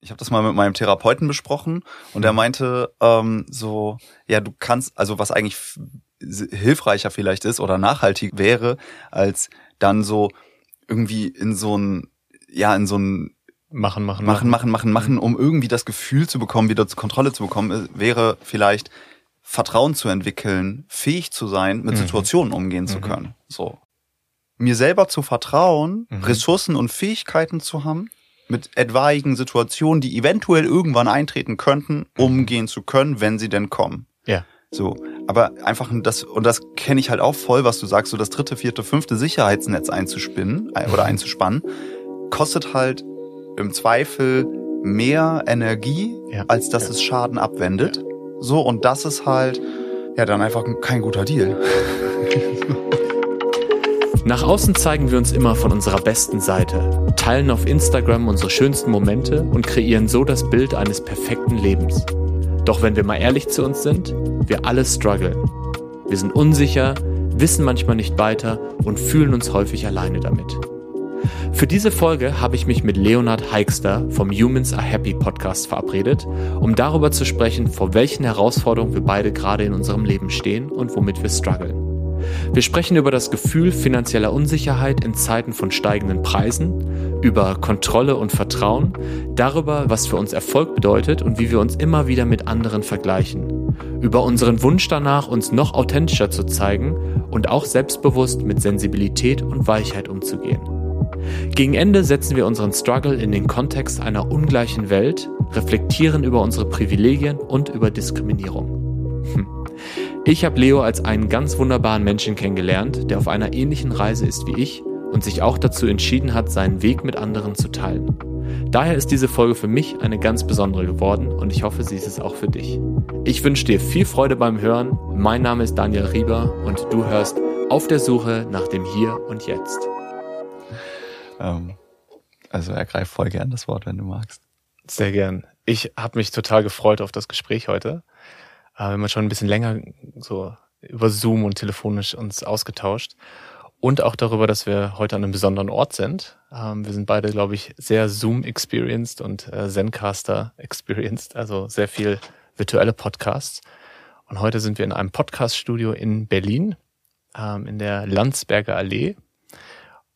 Ich habe das mal mit meinem Therapeuten besprochen und er meinte ähm, so, ja, du kannst, also was eigentlich hilfreicher vielleicht ist oder nachhaltig wäre, als dann so irgendwie in so ein, ja, in so ein Machen, machen, machen, machen, machen, machen, um irgendwie das Gefühl zu bekommen, wieder zur Kontrolle zu bekommen, wäre vielleicht Vertrauen zu entwickeln, fähig zu sein, mit mhm. Situationen umgehen zu mhm. können. So. Mir selber zu vertrauen, mhm. Ressourcen und Fähigkeiten zu haben, mit etwaigen Situationen, die eventuell irgendwann eintreten könnten, mhm. umgehen zu können, wenn sie denn kommen. Ja. So, aber einfach das und das kenne ich halt auch voll, was du sagst, so das dritte, vierte, fünfte Sicherheitsnetz einzuspinnen äh, oder einzuspannen, kostet halt im Zweifel mehr Energie, ja. als dass ja. es Schaden abwendet. Ja. So und das ist halt ja dann einfach kein guter Deal. Nach außen zeigen wir uns immer von unserer besten Seite, teilen auf Instagram unsere schönsten Momente und kreieren so das Bild eines perfekten Lebens. Doch wenn wir mal ehrlich zu uns sind, wir alle strugglen. Wir sind unsicher, wissen manchmal nicht weiter und fühlen uns häufig alleine damit. Für diese Folge habe ich mich mit Leonard Heikster vom Humans Are Happy Podcast verabredet, um darüber zu sprechen, vor welchen Herausforderungen wir beide gerade in unserem Leben stehen und womit wir strugglen. Wir sprechen über das Gefühl finanzieller Unsicherheit in Zeiten von steigenden Preisen, über Kontrolle und Vertrauen, darüber, was für uns Erfolg bedeutet und wie wir uns immer wieder mit anderen vergleichen, über unseren Wunsch danach, uns noch authentischer zu zeigen und auch selbstbewusst mit Sensibilität und Weichheit umzugehen. Gegen Ende setzen wir unseren Struggle in den Kontext einer ungleichen Welt, reflektieren über unsere Privilegien und über Diskriminierung. Hm. Ich habe Leo als einen ganz wunderbaren Menschen kennengelernt, der auf einer ähnlichen Reise ist wie ich und sich auch dazu entschieden hat, seinen Weg mit anderen zu teilen. Daher ist diese Folge für mich eine ganz besondere geworden und ich hoffe, sie ist es auch für dich. Ich wünsche dir viel Freude beim Hören. Mein Name ist Daniel Rieber und du hörst auf der Suche nach dem Hier und Jetzt. Ähm, also ergreif voll gern das Wort, wenn du magst. Sehr gern. Ich habe mich total gefreut auf das Gespräch heute äh, wir haben schon ein bisschen länger so über Zoom und telefonisch uns ausgetauscht. Und auch darüber, dass wir heute an einem besonderen Ort sind. Ähm, wir sind beide, glaube ich, sehr Zoom-experienced und äh, Zencaster-experienced, also sehr viel virtuelle Podcasts. Und heute sind wir in einem Podcast-Studio in Berlin, ähm, in der Landsberger Allee.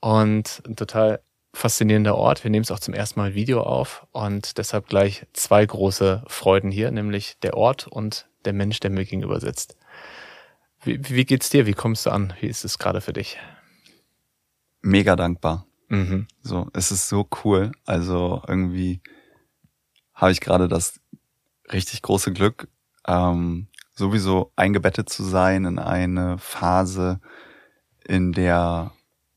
Und ein total faszinierender Ort. Wir nehmen es auch zum ersten Mal Video auf und deshalb gleich zwei große Freuden hier, nämlich der Ort und der Mensch, der mir gegenüber sitzt. Wie, wie geht's dir? Wie kommst du an? Wie ist es gerade für dich? Mega dankbar. Mhm. So, es ist so cool. Also irgendwie habe ich gerade das richtig große Glück, ähm, sowieso eingebettet zu sein in eine Phase, in der,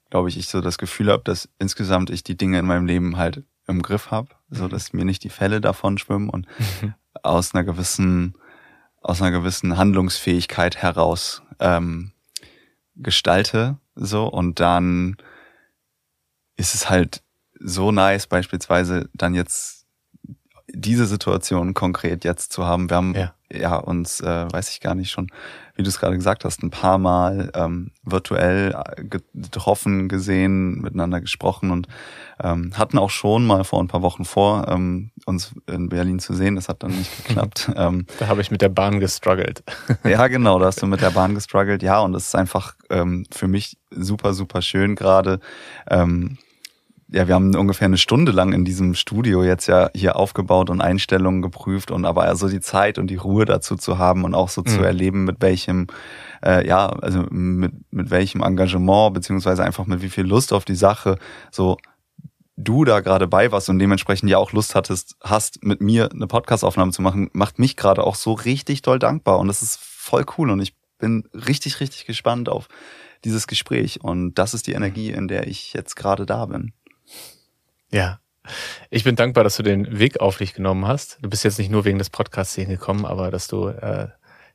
glaube ich, ich so das Gefühl habe, dass insgesamt ich die Dinge in meinem Leben halt im Griff habe, so mhm. dass mir nicht die Fälle davon schwimmen und mhm. aus einer gewissen aus einer gewissen Handlungsfähigkeit heraus ähm, gestalte. So, und dann ist es halt so nice, beispielsweise dann jetzt diese Situation konkret jetzt zu haben. Wir haben ja, ja uns, äh, weiß ich gar nicht schon, wie du es gerade gesagt hast, ein paar Mal ähm, virtuell äh, getroffen, gesehen, miteinander gesprochen und ähm, hatten auch schon mal vor ein paar Wochen vor, ähm, uns in Berlin zu sehen. Das hat dann nicht geklappt. ähm, da habe ich mit der Bahn gestruggelt. ja, genau, da hast du mit der Bahn gestruggelt. Ja, und es ist einfach ähm, für mich super, super schön gerade. Ähm, ja, wir haben ungefähr eine Stunde lang in diesem Studio jetzt ja hier aufgebaut und Einstellungen geprüft und aber also die Zeit und die Ruhe dazu zu haben und auch so mhm. zu erleben, mit welchem, äh, ja, also mit, mit welchem Engagement, beziehungsweise einfach mit wie viel Lust auf die Sache so du da gerade bei warst und dementsprechend ja auch Lust hattest, hast, mit mir eine Podcastaufnahme zu machen, macht mich gerade auch so richtig doll dankbar und das ist voll cool und ich bin richtig, richtig gespannt auf dieses Gespräch und das ist die Energie, in der ich jetzt gerade da bin. Ja. Ich bin dankbar, dass du den Weg auf dich genommen hast. Du bist jetzt nicht nur wegen des Podcasts hingekommen, aber dass du äh,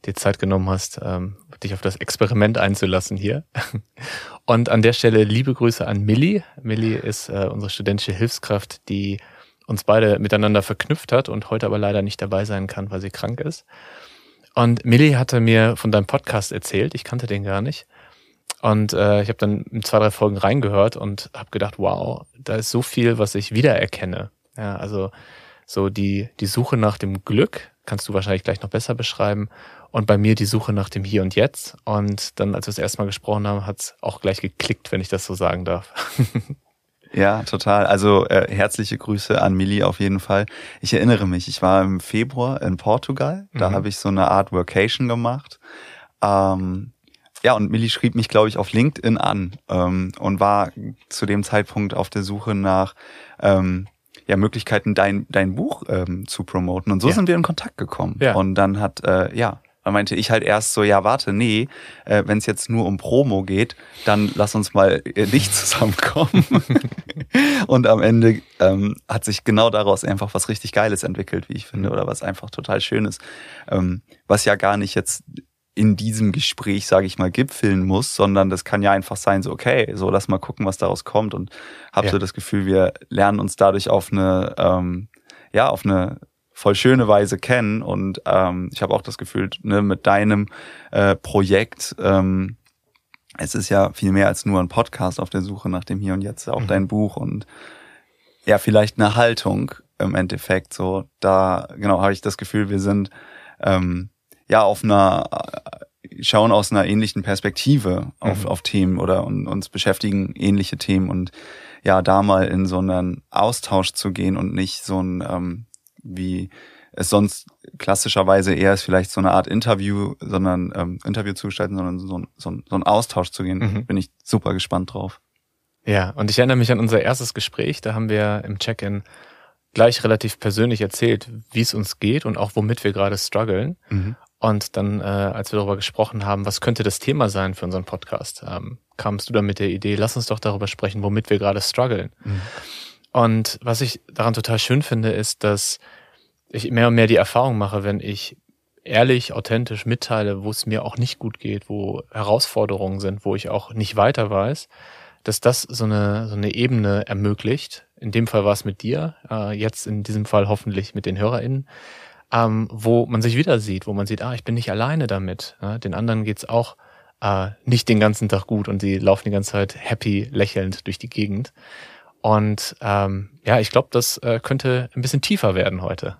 dir Zeit genommen hast, ähm, dich auf das Experiment einzulassen hier. Und an der Stelle liebe Grüße an Millie. Millie ist äh, unsere studentische Hilfskraft, die uns beide miteinander verknüpft hat und heute aber leider nicht dabei sein kann, weil sie krank ist. Und Millie hatte mir von deinem Podcast erzählt. Ich kannte den gar nicht. Und äh, ich habe dann in zwei, drei Folgen reingehört und habe gedacht, wow, da ist so viel, was ich wiedererkenne. Ja, also so die, die Suche nach dem Glück, kannst du wahrscheinlich gleich noch besser beschreiben. Und bei mir die Suche nach dem Hier und Jetzt. Und dann, als wir das erste Mal gesprochen haben, hat es auch gleich geklickt, wenn ich das so sagen darf. Ja, total. Also äh, herzliche Grüße an Millie auf jeden Fall. Ich erinnere mich, ich war im Februar in Portugal. Da mhm. habe ich so eine Art Workation gemacht. Ähm, ja, und Millie schrieb mich, glaube ich, auf LinkedIn an ähm, und war zu dem Zeitpunkt auf der Suche nach ähm, ja, Möglichkeiten, dein, dein Buch ähm, zu promoten. Und so ja. sind wir in Kontakt gekommen. Ja. Und dann hat, äh, ja, dann meinte ich halt erst so, ja, warte, nee, äh, wenn es jetzt nur um Promo geht, dann lass uns mal äh, nicht zusammenkommen. und am Ende ähm, hat sich genau daraus einfach was richtig Geiles entwickelt, wie ich finde, oder was einfach total Schönes. Ähm, was ja gar nicht jetzt in diesem Gespräch, sage ich mal, gipfeln muss, sondern das kann ja einfach sein, so okay, so lass mal gucken, was daraus kommt und habe ja. so das Gefühl, wir lernen uns dadurch auf eine ähm, ja auf eine voll schöne Weise kennen und ähm, ich habe auch das Gefühl, ne, mit deinem äh, Projekt ähm, es ist ja viel mehr als nur ein Podcast auf der Suche nach dem Hier und Jetzt, auch mhm. dein Buch und ja, vielleicht eine Haltung im Endeffekt. So, da, genau, habe ich das Gefühl, wir sind ähm, ja auf einer schauen aus einer ähnlichen Perspektive auf, mhm. auf Themen oder und, uns beschäftigen ähnliche Themen und ja, da mal in so einen Austausch zu gehen und nicht so ein, ähm, wie es sonst klassischerweise eher ist, vielleicht so eine Art Interview, sondern ähm, Interview zu gestalten, sondern so, ein, so, ein, so ein Austausch zu gehen, mhm. bin ich super gespannt drauf. Ja, und ich erinnere mich an unser erstes Gespräch, da haben wir im Check-in gleich relativ persönlich erzählt, wie es uns geht und auch womit wir gerade strugglen. Mhm. Und dann, äh, als wir darüber gesprochen haben, was könnte das Thema sein für unseren Podcast, ähm, kamst du dann mit der Idee, lass uns doch darüber sprechen, womit wir gerade strugglen. Mhm. Und was ich daran total schön finde, ist, dass ich mehr und mehr die Erfahrung mache, wenn ich ehrlich, authentisch mitteile, wo es mir auch nicht gut geht, wo Herausforderungen sind, wo ich auch nicht weiter weiß, dass das so eine, so eine Ebene ermöglicht. In dem Fall war es mit dir, äh, jetzt in diesem Fall hoffentlich mit den HörerInnen, ähm, wo man sich wieder sieht, wo man sieht, ah, ich bin nicht alleine damit. Ja, den anderen geht's auch äh, nicht den ganzen Tag gut und sie laufen die ganze Zeit happy, lächelnd durch die Gegend. Und ähm, ja, ich glaube, das äh, könnte ein bisschen tiefer werden heute.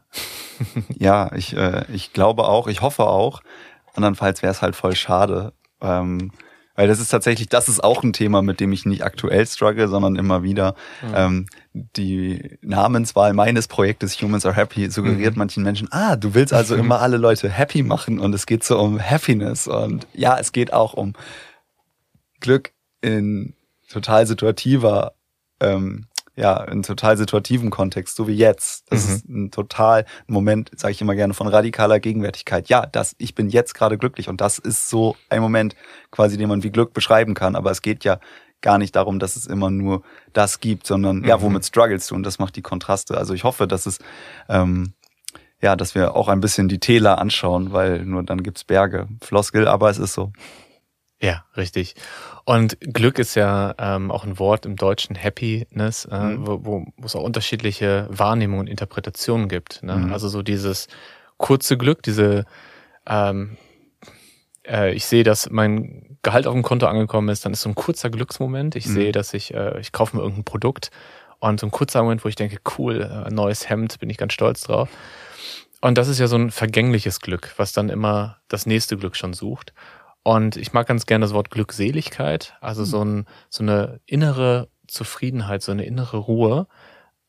ja, ich, äh, ich glaube auch, ich hoffe auch. Andernfalls wäre es halt voll schade. Ähm, weil das ist tatsächlich, das ist auch ein Thema, mit dem ich nicht aktuell struggle, sondern immer wieder. Mhm. Ähm, die Namenswahl meines Projektes Humans Are Happy suggeriert mhm. manchen Menschen, ah, du willst also immer alle Leute happy machen und es geht so um Happiness. Und ja, es geht auch um Glück in total situativer ähm, ja, in total situativen Kontext, so wie jetzt. Das mhm. ist ein total ein Moment, sage ich immer gerne, von radikaler Gegenwärtigkeit. Ja, das, ich bin jetzt gerade glücklich und das ist so ein Moment quasi, den man wie Glück beschreiben kann. Aber es geht ja gar nicht darum, dass es immer nur das gibt, sondern mhm. ja, womit struggles du und das macht die Kontraste. Also ich hoffe, dass es ähm, ja, dass wir auch ein bisschen die Täler anschauen, weil nur dann gibt's Berge. Floskel, aber es ist so. Ja, richtig. Und Glück ist ja ähm, auch ein Wort im Deutschen, Happiness, äh, mhm. wo, wo, wo es auch unterschiedliche Wahrnehmungen und Interpretationen gibt. Ne? Mhm. Also so dieses kurze Glück, diese ähm, äh, ich sehe, dass mein Gehalt auf dem Konto angekommen ist, dann ist so ein kurzer Glücksmoment. Ich mhm. sehe, dass ich, äh, ich kaufe mir irgendein Produkt und so ein kurzer Moment, wo ich denke, cool, äh, neues Hemd, bin ich ganz stolz drauf. Und das ist ja so ein vergängliches Glück, was dann immer das nächste Glück schon sucht. Und ich mag ganz gerne das Wort Glückseligkeit, also so, ein, so eine innere Zufriedenheit, so eine innere Ruhe,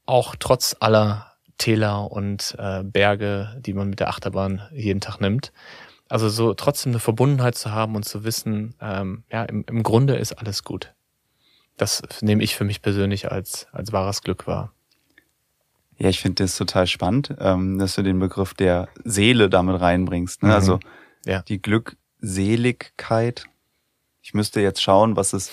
auch trotz aller Täler und äh, Berge, die man mit der Achterbahn jeden Tag nimmt. Also so trotzdem eine Verbundenheit zu haben und zu wissen, ähm, ja, im, im Grunde ist alles gut. Das nehme ich für mich persönlich als, als wahres Glück wahr. Ja, ich finde das total spannend, ähm, dass du den Begriff der Seele damit reinbringst. Ne? Mhm. Also ja. die Glück, Seligkeit. Ich müsste jetzt schauen, was es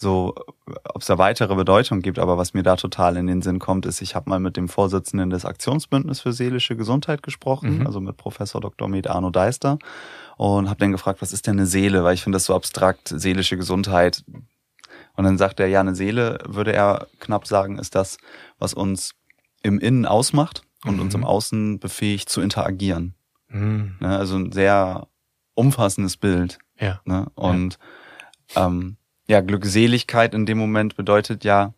so, ob es da weitere Bedeutung gibt, aber was mir da total in den Sinn kommt, ist, ich habe mal mit dem Vorsitzenden des Aktionsbündnisses für seelische Gesundheit gesprochen, mhm. also mit Professor Dr. Med Arno Deister und habe dann gefragt, was ist denn eine Seele, weil ich finde das so abstrakt, seelische Gesundheit. Und dann sagt er, ja, eine Seele, würde er knapp sagen, ist das, was uns im Innen ausmacht und mhm. uns im Außen befähigt zu interagieren. Mhm. Ne, also ein sehr umfassendes Bild. Ja. Ne? Und ja. Ähm, ja, Glückseligkeit in dem Moment bedeutet ja,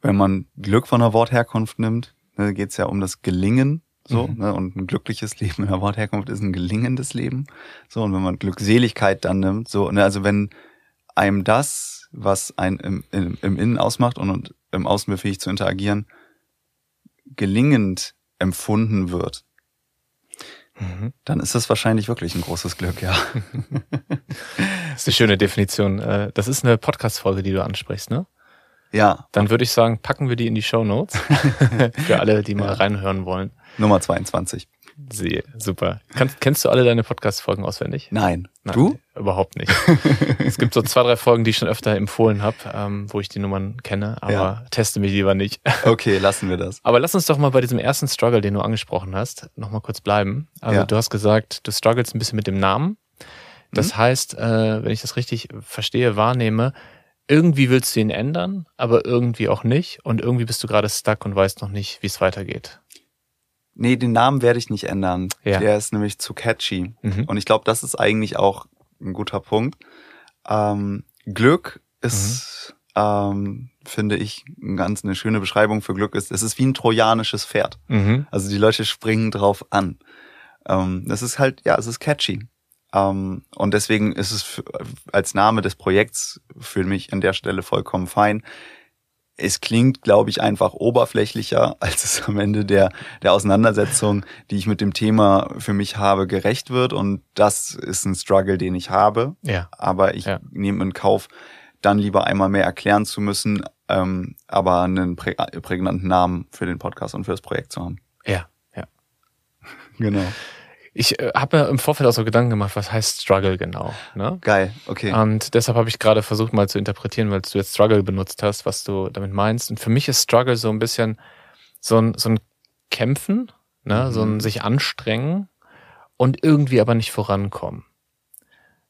wenn man Glück von der Wortherkunft nimmt, ne, geht es ja um das Gelingen. So, mhm. ne, und ein glückliches Leben in der Wortherkunft ist ein gelingendes Leben. So, und wenn man Glückseligkeit dann nimmt, so, ne, also wenn einem das, was einen im, im, im Innen ausmacht und, und im Außen befähigt zu interagieren, gelingend empfunden wird, mhm. dann ist das wahrscheinlich wirklich ein großes Glück, ja. das ist eine schöne Definition. Äh, das ist eine Podcast-Folge, die du ansprichst, ne? Ja. Dann würde ich sagen, packen wir die in die Show Notes für alle, die mal ja. reinhören wollen. Nummer 22. Sehe, super. Kannst, kennst du alle deine Podcast-Folgen auswendig? Nein. Nein. Du? Überhaupt nicht. es gibt so zwei, drei Folgen, die ich schon öfter empfohlen habe, ähm, wo ich die Nummern kenne, aber ja. teste mich lieber nicht. okay, lassen wir das. Aber lass uns doch mal bei diesem ersten Struggle, den du angesprochen hast, nochmal kurz bleiben. Also ja. du hast gesagt, du struggles ein bisschen mit dem Namen. Das mhm. heißt, äh, wenn ich das richtig verstehe, wahrnehme, irgendwie willst du ihn ändern, aber irgendwie auch nicht. Und irgendwie bist du gerade stuck und weißt noch nicht, wie es weitergeht. Nee, den Namen werde ich nicht ändern. Ja. Der ist nämlich zu catchy. Mhm. Und ich glaube, das ist eigentlich auch ein guter Punkt. Ähm, Glück ist, mhm. ähm, finde ich, eine ganz eine schöne Beschreibung für Glück ist, es ist wie ein trojanisches Pferd. Mhm. Also die Leute springen drauf an. Ähm, das ist halt, ja, es ist catchy. Ähm, und deswegen ist es für, als Name des Projekts für mich an der Stelle vollkommen fein. Es klingt, glaube ich, einfach oberflächlicher, als es am Ende der, der Auseinandersetzung, die ich mit dem Thema für mich habe, gerecht wird. Und das ist ein Struggle, den ich habe. Ja. Aber ich ja. nehme in Kauf, dann lieber einmal mehr erklären zu müssen, ähm, aber einen prä prägnanten Namen für den Podcast und für das Projekt zu haben. Ja, ja. genau. Ich äh, habe mir im Vorfeld auch so Gedanken gemacht, was heißt Struggle genau. Ne? Geil, okay. Und deshalb habe ich gerade versucht mal zu interpretieren, weil du jetzt Struggle benutzt hast, was du damit meinst. Und für mich ist Struggle so ein bisschen so ein, so ein Kämpfen, ne? Mhm. so ein sich anstrengen und irgendwie aber nicht vorankommen.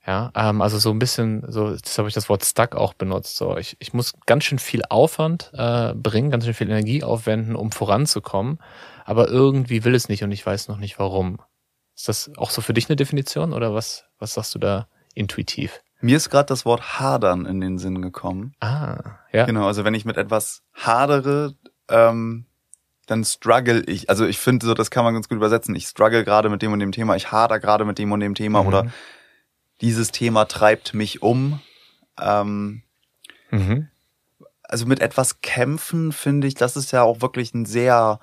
Ja, ähm, also so ein bisschen, so, das habe ich das Wort stuck auch benutzt. So, ich, ich muss ganz schön viel Aufwand äh, bringen, ganz schön viel Energie aufwenden, um voranzukommen, aber irgendwie will es nicht und ich weiß noch nicht warum. Ist das auch so für dich eine Definition oder was, was sagst du da intuitiv? Mir ist gerade das Wort hadern in den Sinn gekommen. Ah, ja. Genau, also wenn ich mit etwas hadere, ähm, dann struggle ich. Also ich finde so, das kann man ganz gut übersetzen. Ich struggle gerade mit dem und dem Thema, ich hader gerade mit dem und dem Thema mhm. oder dieses Thema treibt mich um. Ähm, mhm. Also mit etwas kämpfen, finde ich, das ist ja auch wirklich ein sehr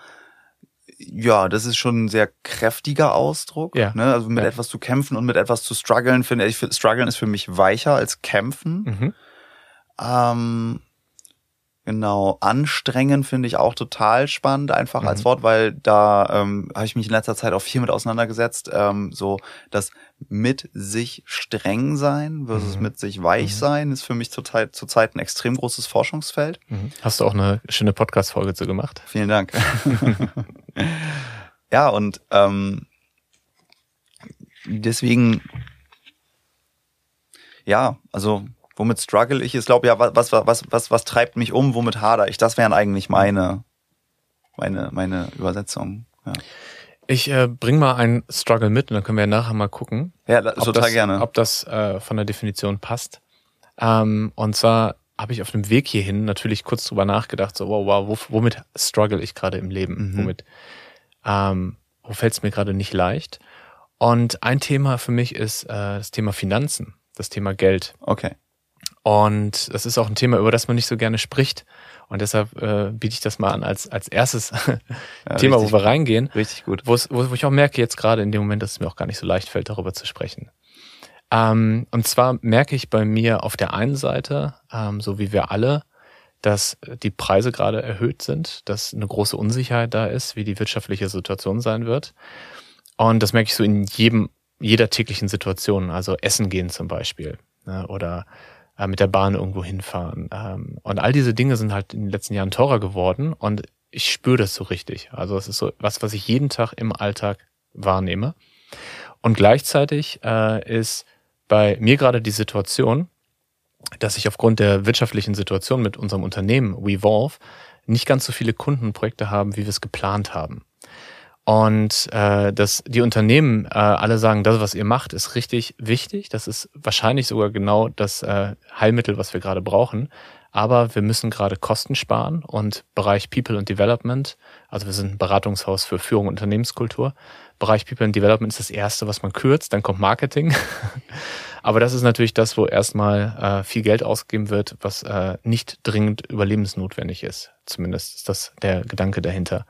ja, das ist schon ein sehr kräftiger Ausdruck. Ja. Ne? Also mit ja. etwas zu kämpfen und mit etwas zu strugglen, finde ich, strugglen ist für mich weicher als kämpfen. Mhm. Ähm, Genau, anstrengen finde ich auch total spannend, einfach mhm. als Wort, weil da ähm, habe ich mich in letzter Zeit auch viel mit auseinandergesetzt. Ähm, so das mit sich streng sein versus mhm. mit sich weich mhm. sein ist für mich zurzeit, zurzeit ein extrem großes Forschungsfeld. Mhm. Hast du auch eine schöne Podcast-Folge zu gemacht? Vielen Dank. ja, und ähm, deswegen, ja, also womit struggle ich? Ich glaube ja, was, was, was, was treibt mich um, womit hader ich? Das wären eigentlich meine, meine, meine Übersetzungen. Ja. Ich äh, bring mal einen Struggle mit und dann können wir ja nachher mal gucken. Ja, total das, gerne. Ob das äh, von der Definition passt. Ähm, und zwar habe ich auf dem Weg hierhin natürlich kurz drüber nachgedacht, so wow, wow, womit struggle ich gerade im Leben? Mhm. Womit, ähm, wo fällt es mir gerade nicht leicht? Und ein Thema für mich ist äh, das Thema Finanzen, das Thema Geld. Okay. Und das ist auch ein Thema, über das man nicht so gerne spricht. Und deshalb äh, biete ich das mal an als, als erstes ja, Thema, wo wir reingehen. Richtig gut. Wo, wo ich auch merke jetzt gerade in dem Moment, dass es mir auch gar nicht so leicht fällt, darüber zu sprechen. Ähm, und zwar merke ich bei mir auf der einen Seite, ähm, so wie wir alle, dass die Preise gerade erhöht sind, dass eine große Unsicherheit da ist, wie die wirtschaftliche Situation sein wird. Und das merke ich so in jedem, jeder täglichen Situation. Also Essen gehen zum Beispiel. Ne, oder äh, mit der Bahn irgendwo hinfahren. Ähm, und all diese Dinge sind halt in den letzten Jahren teurer geworden und ich spüre das so richtig. Also es ist so was, was ich jeden Tag im Alltag wahrnehme. Und gleichzeitig äh, ist bei mir gerade die Situation, dass ich aufgrund der wirtschaftlichen Situation mit unserem Unternehmen WeVolve nicht ganz so viele Kundenprojekte haben, wie wir es geplant haben. Und äh, dass die Unternehmen äh, alle sagen, das, was ihr macht, ist richtig wichtig. Das ist wahrscheinlich sogar genau das äh, Heilmittel, was wir gerade brauchen. Aber wir müssen gerade Kosten sparen und Bereich People and Development, also wir sind ein Beratungshaus für Führung und Unternehmenskultur. Bereich People and Development ist das erste, was man kürzt, dann kommt Marketing. Aber das ist natürlich das, wo erstmal äh, viel Geld ausgegeben wird, was äh, nicht dringend überlebensnotwendig ist. Zumindest ist das der Gedanke dahinter.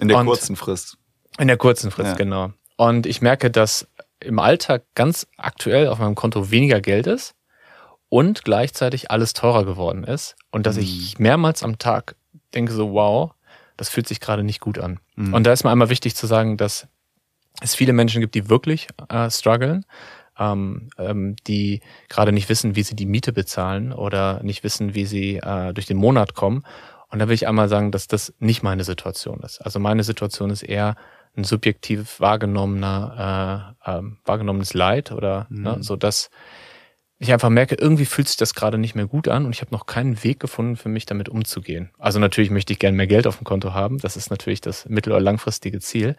In der und kurzen Frist. In der kurzen Frist, ja. genau. Und ich merke, dass im Alltag ganz aktuell auf meinem Konto weniger Geld ist und gleichzeitig alles teurer geworden ist und dass mhm. ich mehrmals am Tag denke so, wow, das fühlt sich gerade nicht gut an. Mhm. Und da ist mir einmal wichtig zu sagen, dass es viele Menschen gibt, die wirklich äh, strugglen, ähm, ähm, die gerade nicht wissen, wie sie die Miete bezahlen oder nicht wissen, wie sie äh, durch den Monat kommen. Und da will ich einmal sagen, dass das nicht meine Situation ist. Also meine Situation ist eher ein subjektiv wahrgenommener, äh, äh, wahrgenommenes Leid oder mhm. ne, so dass ich einfach merke, irgendwie fühlt sich das gerade nicht mehr gut an und ich habe noch keinen Weg gefunden für mich damit umzugehen. Also natürlich möchte ich gerne mehr Geld auf dem Konto haben, das ist natürlich das mittel- oder langfristige Ziel.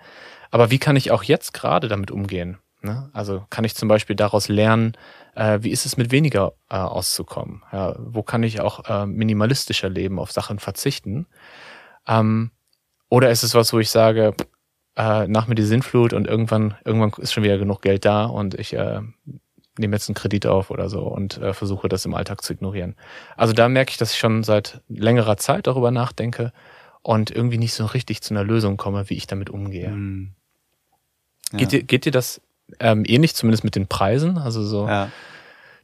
Aber wie kann ich auch jetzt gerade damit umgehen? Ne? Also kann ich zum Beispiel daraus lernen, äh, wie ist es mit weniger äh, auszukommen? Ja, wo kann ich auch äh, minimalistischer leben, auf Sachen verzichten? Ähm, oder ist es was, wo ich sage, äh, nach mir die Sinnflut und irgendwann, irgendwann ist schon wieder genug Geld da und ich äh, nehme jetzt einen Kredit auf oder so und äh, versuche das im Alltag zu ignorieren. Also da merke ich, dass ich schon seit längerer Zeit darüber nachdenke und irgendwie nicht so richtig zu einer Lösung komme, wie ich damit umgehe. Mhm. Ja. Geht, dir, geht dir das ähm, ähnlich, zumindest mit den Preisen? Also so. Ja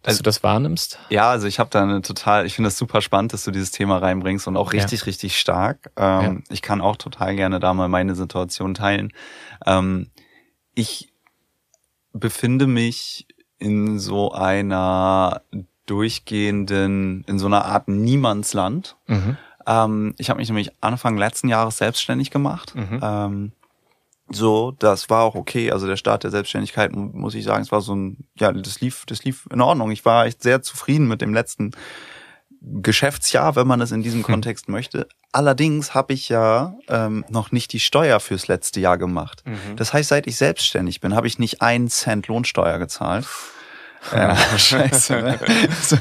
dass also, du das wahrnimmst? Ja, also ich habe da eine total, ich finde das super spannend, dass du dieses Thema reinbringst und auch richtig, ja. richtig stark. Ähm, ja. Ich kann auch total gerne da mal meine Situation teilen. Ähm, ich befinde mich in so einer durchgehenden, in so einer Art Niemandsland. Mhm. Ähm, ich habe mich nämlich Anfang letzten Jahres selbstständig gemacht. Mhm. So, das war auch okay. Also der Start der Selbstständigkeit, muss ich sagen, es war so ein, ja, das lief, das lief in Ordnung. Ich war echt sehr zufrieden mit dem letzten Geschäftsjahr, wenn man es in diesem hm. Kontext möchte. Allerdings habe ich ja ähm, noch nicht die Steuer fürs letzte Jahr gemacht. Mhm. Das heißt, seit ich selbstständig bin, habe ich nicht einen Cent Lohnsteuer gezahlt. Ja, scheiße. Ne? So.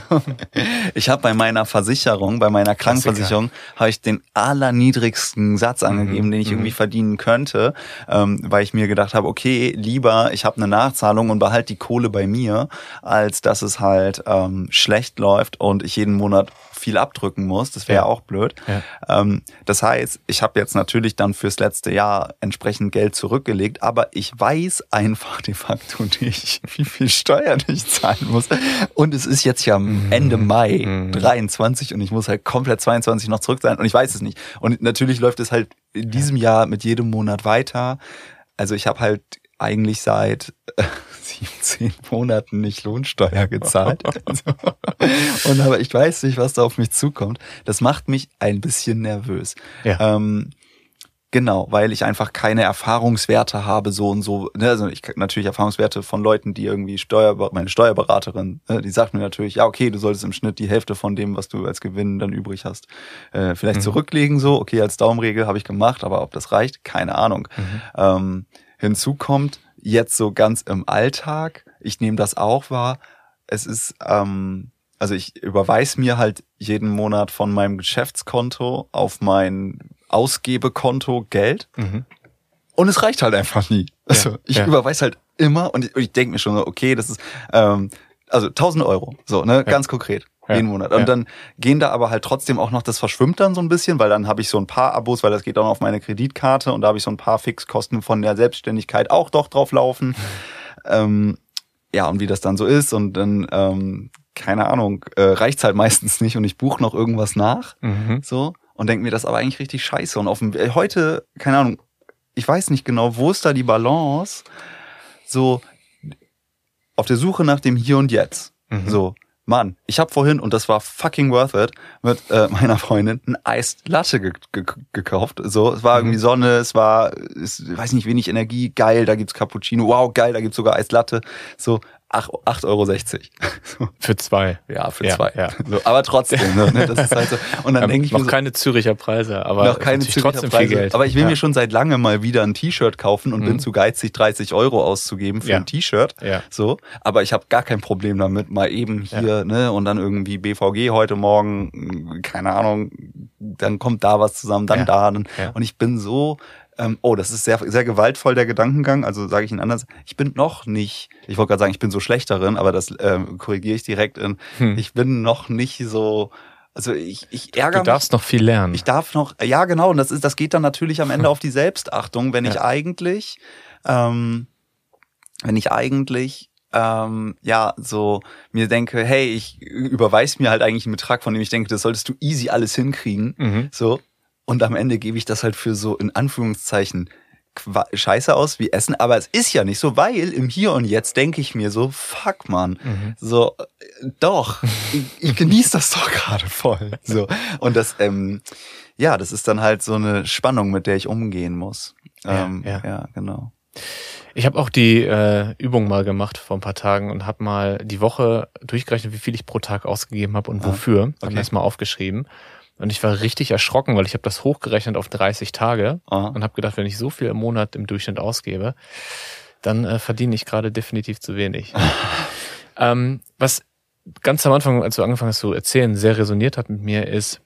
Ich habe bei meiner Versicherung, bei meiner Krankenversicherung, habe ich den allerniedrigsten Satz mhm, angegeben, mhm. den ich irgendwie mhm. verdienen könnte, ähm, weil ich mir gedacht habe, okay, lieber ich habe eine Nachzahlung und behalte die Kohle bei mir, als dass es halt ähm, schlecht läuft und ich jeden Monat viel abdrücken muss. Das wäre ja. auch blöd. Ja. Ähm, das heißt, ich habe jetzt natürlich dann fürs letzte Jahr entsprechend Geld zurückgelegt, aber ich weiß einfach de facto nicht, wie viel Steuern ich zahlen muss. Und es ist jetzt ja mhm. Ende Mai mhm. 23 und ich muss halt komplett 22 noch zurück sein und ich weiß es nicht. Und natürlich läuft es halt in diesem Jahr mit jedem Monat weiter. Also ich habe halt eigentlich seit 17 Monaten nicht Lohnsteuer gezahlt. und aber ich weiß nicht, was da auf mich zukommt. Das macht mich ein bisschen nervös. Ja. Ähm, Genau, weil ich einfach keine Erfahrungswerte habe, so und so. Ne? Also ich natürlich Erfahrungswerte von Leuten, die irgendwie Steuer, meine Steuerberaterin, ne? die sagt mir natürlich, ja okay, du solltest im Schnitt die Hälfte von dem, was du als Gewinn dann übrig hast, äh, vielleicht mhm. zurücklegen. So, okay, als Daumenregel habe ich gemacht, aber ob das reicht, keine Ahnung. Mhm. Ähm, hinzu kommt jetzt so ganz im Alltag, ich nehme das auch wahr, es ist, ähm, also ich überweise mir halt jeden Monat von meinem Geschäftskonto auf mein Ausgebekonto Geld. Mhm. Und es reicht halt einfach nie. Also ja, ich ja. überweise halt immer und ich, ich denke mir schon, okay, das ist ähm, also 1000 Euro, so ne, ja. ganz konkret. Ja, jeden Monat. Und ja. dann gehen da aber halt trotzdem auch noch, das verschwimmt dann so ein bisschen, weil dann habe ich so ein paar Abos, weil das geht dann auf meine Kreditkarte und da habe ich so ein paar Fixkosten von der Selbstständigkeit auch doch drauf laufen. Mhm. Ähm, ja, und wie das dann so ist und dann, ähm, keine Ahnung, äh, reicht's halt meistens nicht und ich buche noch irgendwas nach. Mhm. So und denke mir das aber eigentlich richtig scheiße. Und auf dem, äh, heute, keine Ahnung, ich weiß nicht genau, wo ist da die Balance? So auf der Suche nach dem Hier und Jetzt. Mhm. So, Mann, ich habe vorhin, und das war fucking worth it, mit äh, meiner Freundin ein Eist Latte ge ge gekauft. So, es war irgendwie mhm. Sonne, es war, ich weiß nicht, wenig Energie, geil, da gibt's Cappuccino, wow, geil, da gibt's sogar Eist Latte. So, 8,60 Euro. Für zwei. Ja, für ja, zwei. Ja. So, aber trotzdem, ne, ne, das ist halt so. Und dann denke ich noch mir so, keine Züricher Preise, aber noch keine Züricher trotzdem Preise, viel Geld. Aber ich will ja. mir schon seit langem mal wieder ein T-Shirt kaufen und mhm. bin zu geizig, 30 Euro auszugeben für ein T-Shirt. Ja. So, aber ich habe gar kein Problem damit, mal eben hier, ne, und dann irgendwie BVG heute Morgen, keine Ahnung, dann kommt da was zusammen, dann da. Dann, Und ich bin so ähm, oh, das ist sehr, sehr gewaltvoll, der Gedankengang. Also sage ich Ihnen anders. Ich bin noch nicht, ich wollte gerade sagen, ich bin so schlecht darin, aber das ähm, korrigiere ich direkt in, hm. ich bin noch nicht so, also ich, ich ärgere mich. Du darfst noch viel lernen. Ich darf noch, ja genau, und das ist, das geht dann natürlich am Ende auf die Selbstachtung, wenn ja. ich eigentlich, ähm, wenn ich eigentlich ähm, ja, so mir denke, hey, ich überweise mir halt eigentlich einen Betrag, von dem ich denke, das solltest du easy alles hinkriegen. Mhm. So, und am Ende gebe ich das halt für so in Anführungszeichen Scheiße aus wie Essen, aber es ist ja nicht so, weil im Hier und Jetzt denke ich mir so, fuck man, mhm. so äh, doch, ich, ich genieße das doch gerade voll. So und das, ähm, ja, das ist dann halt so eine Spannung, mit der ich umgehen muss. Ja, ähm, ja. ja genau. Ich habe auch die äh, Übung mal gemacht vor ein paar Tagen und habe mal die Woche durchgerechnet, wie viel ich pro Tag ausgegeben habe und ah, wofür. Okay. Habe mir das mal aufgeschrieben. Und ich war richtig erschrocken, weil ich habe das hochgerechnet auf 30 Tage Aha. und habe gedacht, wenn ich so viel im Monat im Durchschnitt ausgebe, dann äh, verdiene ich gerade definitiv zu wenig. ähm, was ganz am Anfang, als du angefangen hast zu erzählen, sehr resoniert hat mit mir, ist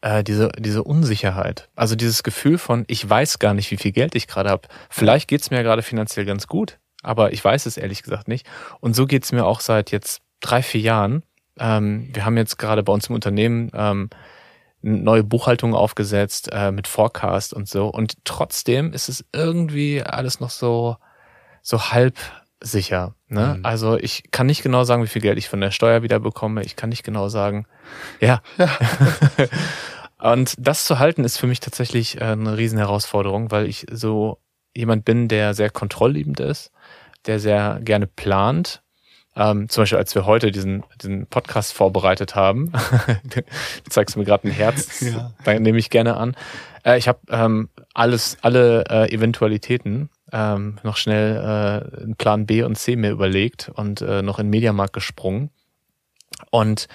äh, diese, diese Unsicherheit. Also dieses Gefühl von, ich weiß gar nicht, wie viel Geld ich gerade habe. Vielleicht geht's mir ja gerade finanziell ganz gut, aber ich weiß es ehrlich gesagt nicht. Und so geht's mir auch seit jetzt drei, vier Jahren, ähm, wir haben jetzt gerade bei uns im Unternehmen ähm, neue Buchhaltung aufgesetzt äh, mit Forecast und so. Und trotzdem ist es irgendwie alles noch so, so halb sicher. Ne? Mhm. Also ich kann nicht genau sagen, wie viel Geld ich von der Steuer wieder bekomme. Ich kann nicht genau sagen, ja. ja. und das zu halten ist für mich tatsächlich äh, eine riesen Herausforderung, weil ich so jemand bin, der sehr kontrollliebend ist, der sehr gerne plant ähm, zum Beispiel, als wir heute diesen, diesen Podcast vorbereitet haben, du zeigst mir gerade ein Herz, ja. da nehme ich gerne an. Äh, ich habe ähm, alles, alle äh, Eventualitäten ähm, noch schnell äh, einen Plan B und C mir überlegt und äh, noch in Mediamarkt gesprungen. Und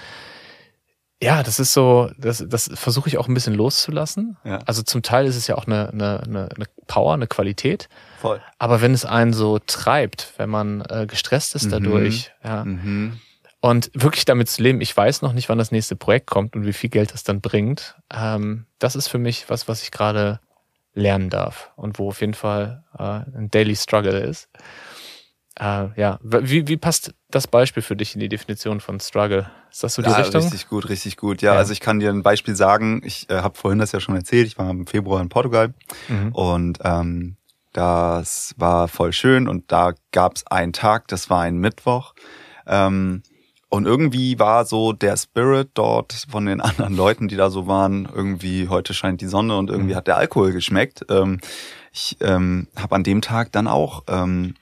ja, das ist so, das, das versuche ich auch ein bisschen loszulassen. Ja. Also zum Teil ist es ja auch eine, eine, eine Power, eine Qualität. Voll. Aber wenn es einen so treibt, wenn man äh, gestresst ist mhm. dadurch, ja. Mhm. Und wirklich damit zu leben, ich weiß noch nicht, wann das nächste Projekt kommt und wie viel Geld das dann bringt. Ähm, das ist für mich was, was ich gerade lernen darf und wo auf jeden Fall äh, ein Daily Struggle ist. Äh, ja, wie, wie passt das Beispiel für dich in die Definition von Struggle? Ist das so die ja, Richtung? Richtig gut, richtig gut. Ja, ja. also ich kann dir ein Beispiel sagen. Ich äh, habe vorhin das ja schon erzählt. Ich war im Februar in Portugal mhm. und ähm, das war voll schön und da gab es einen Tag, das war ein Mittwoch. Ähm, und irgendwie war so der Spirit dort von den anderen Leuten, die da so waren, irgendwie heute scheint die Sonne und irgendwie mhm. hat der Alkohol geschmeckt. Ähm, ich ähm, habe an dem Tag dann auch ähm,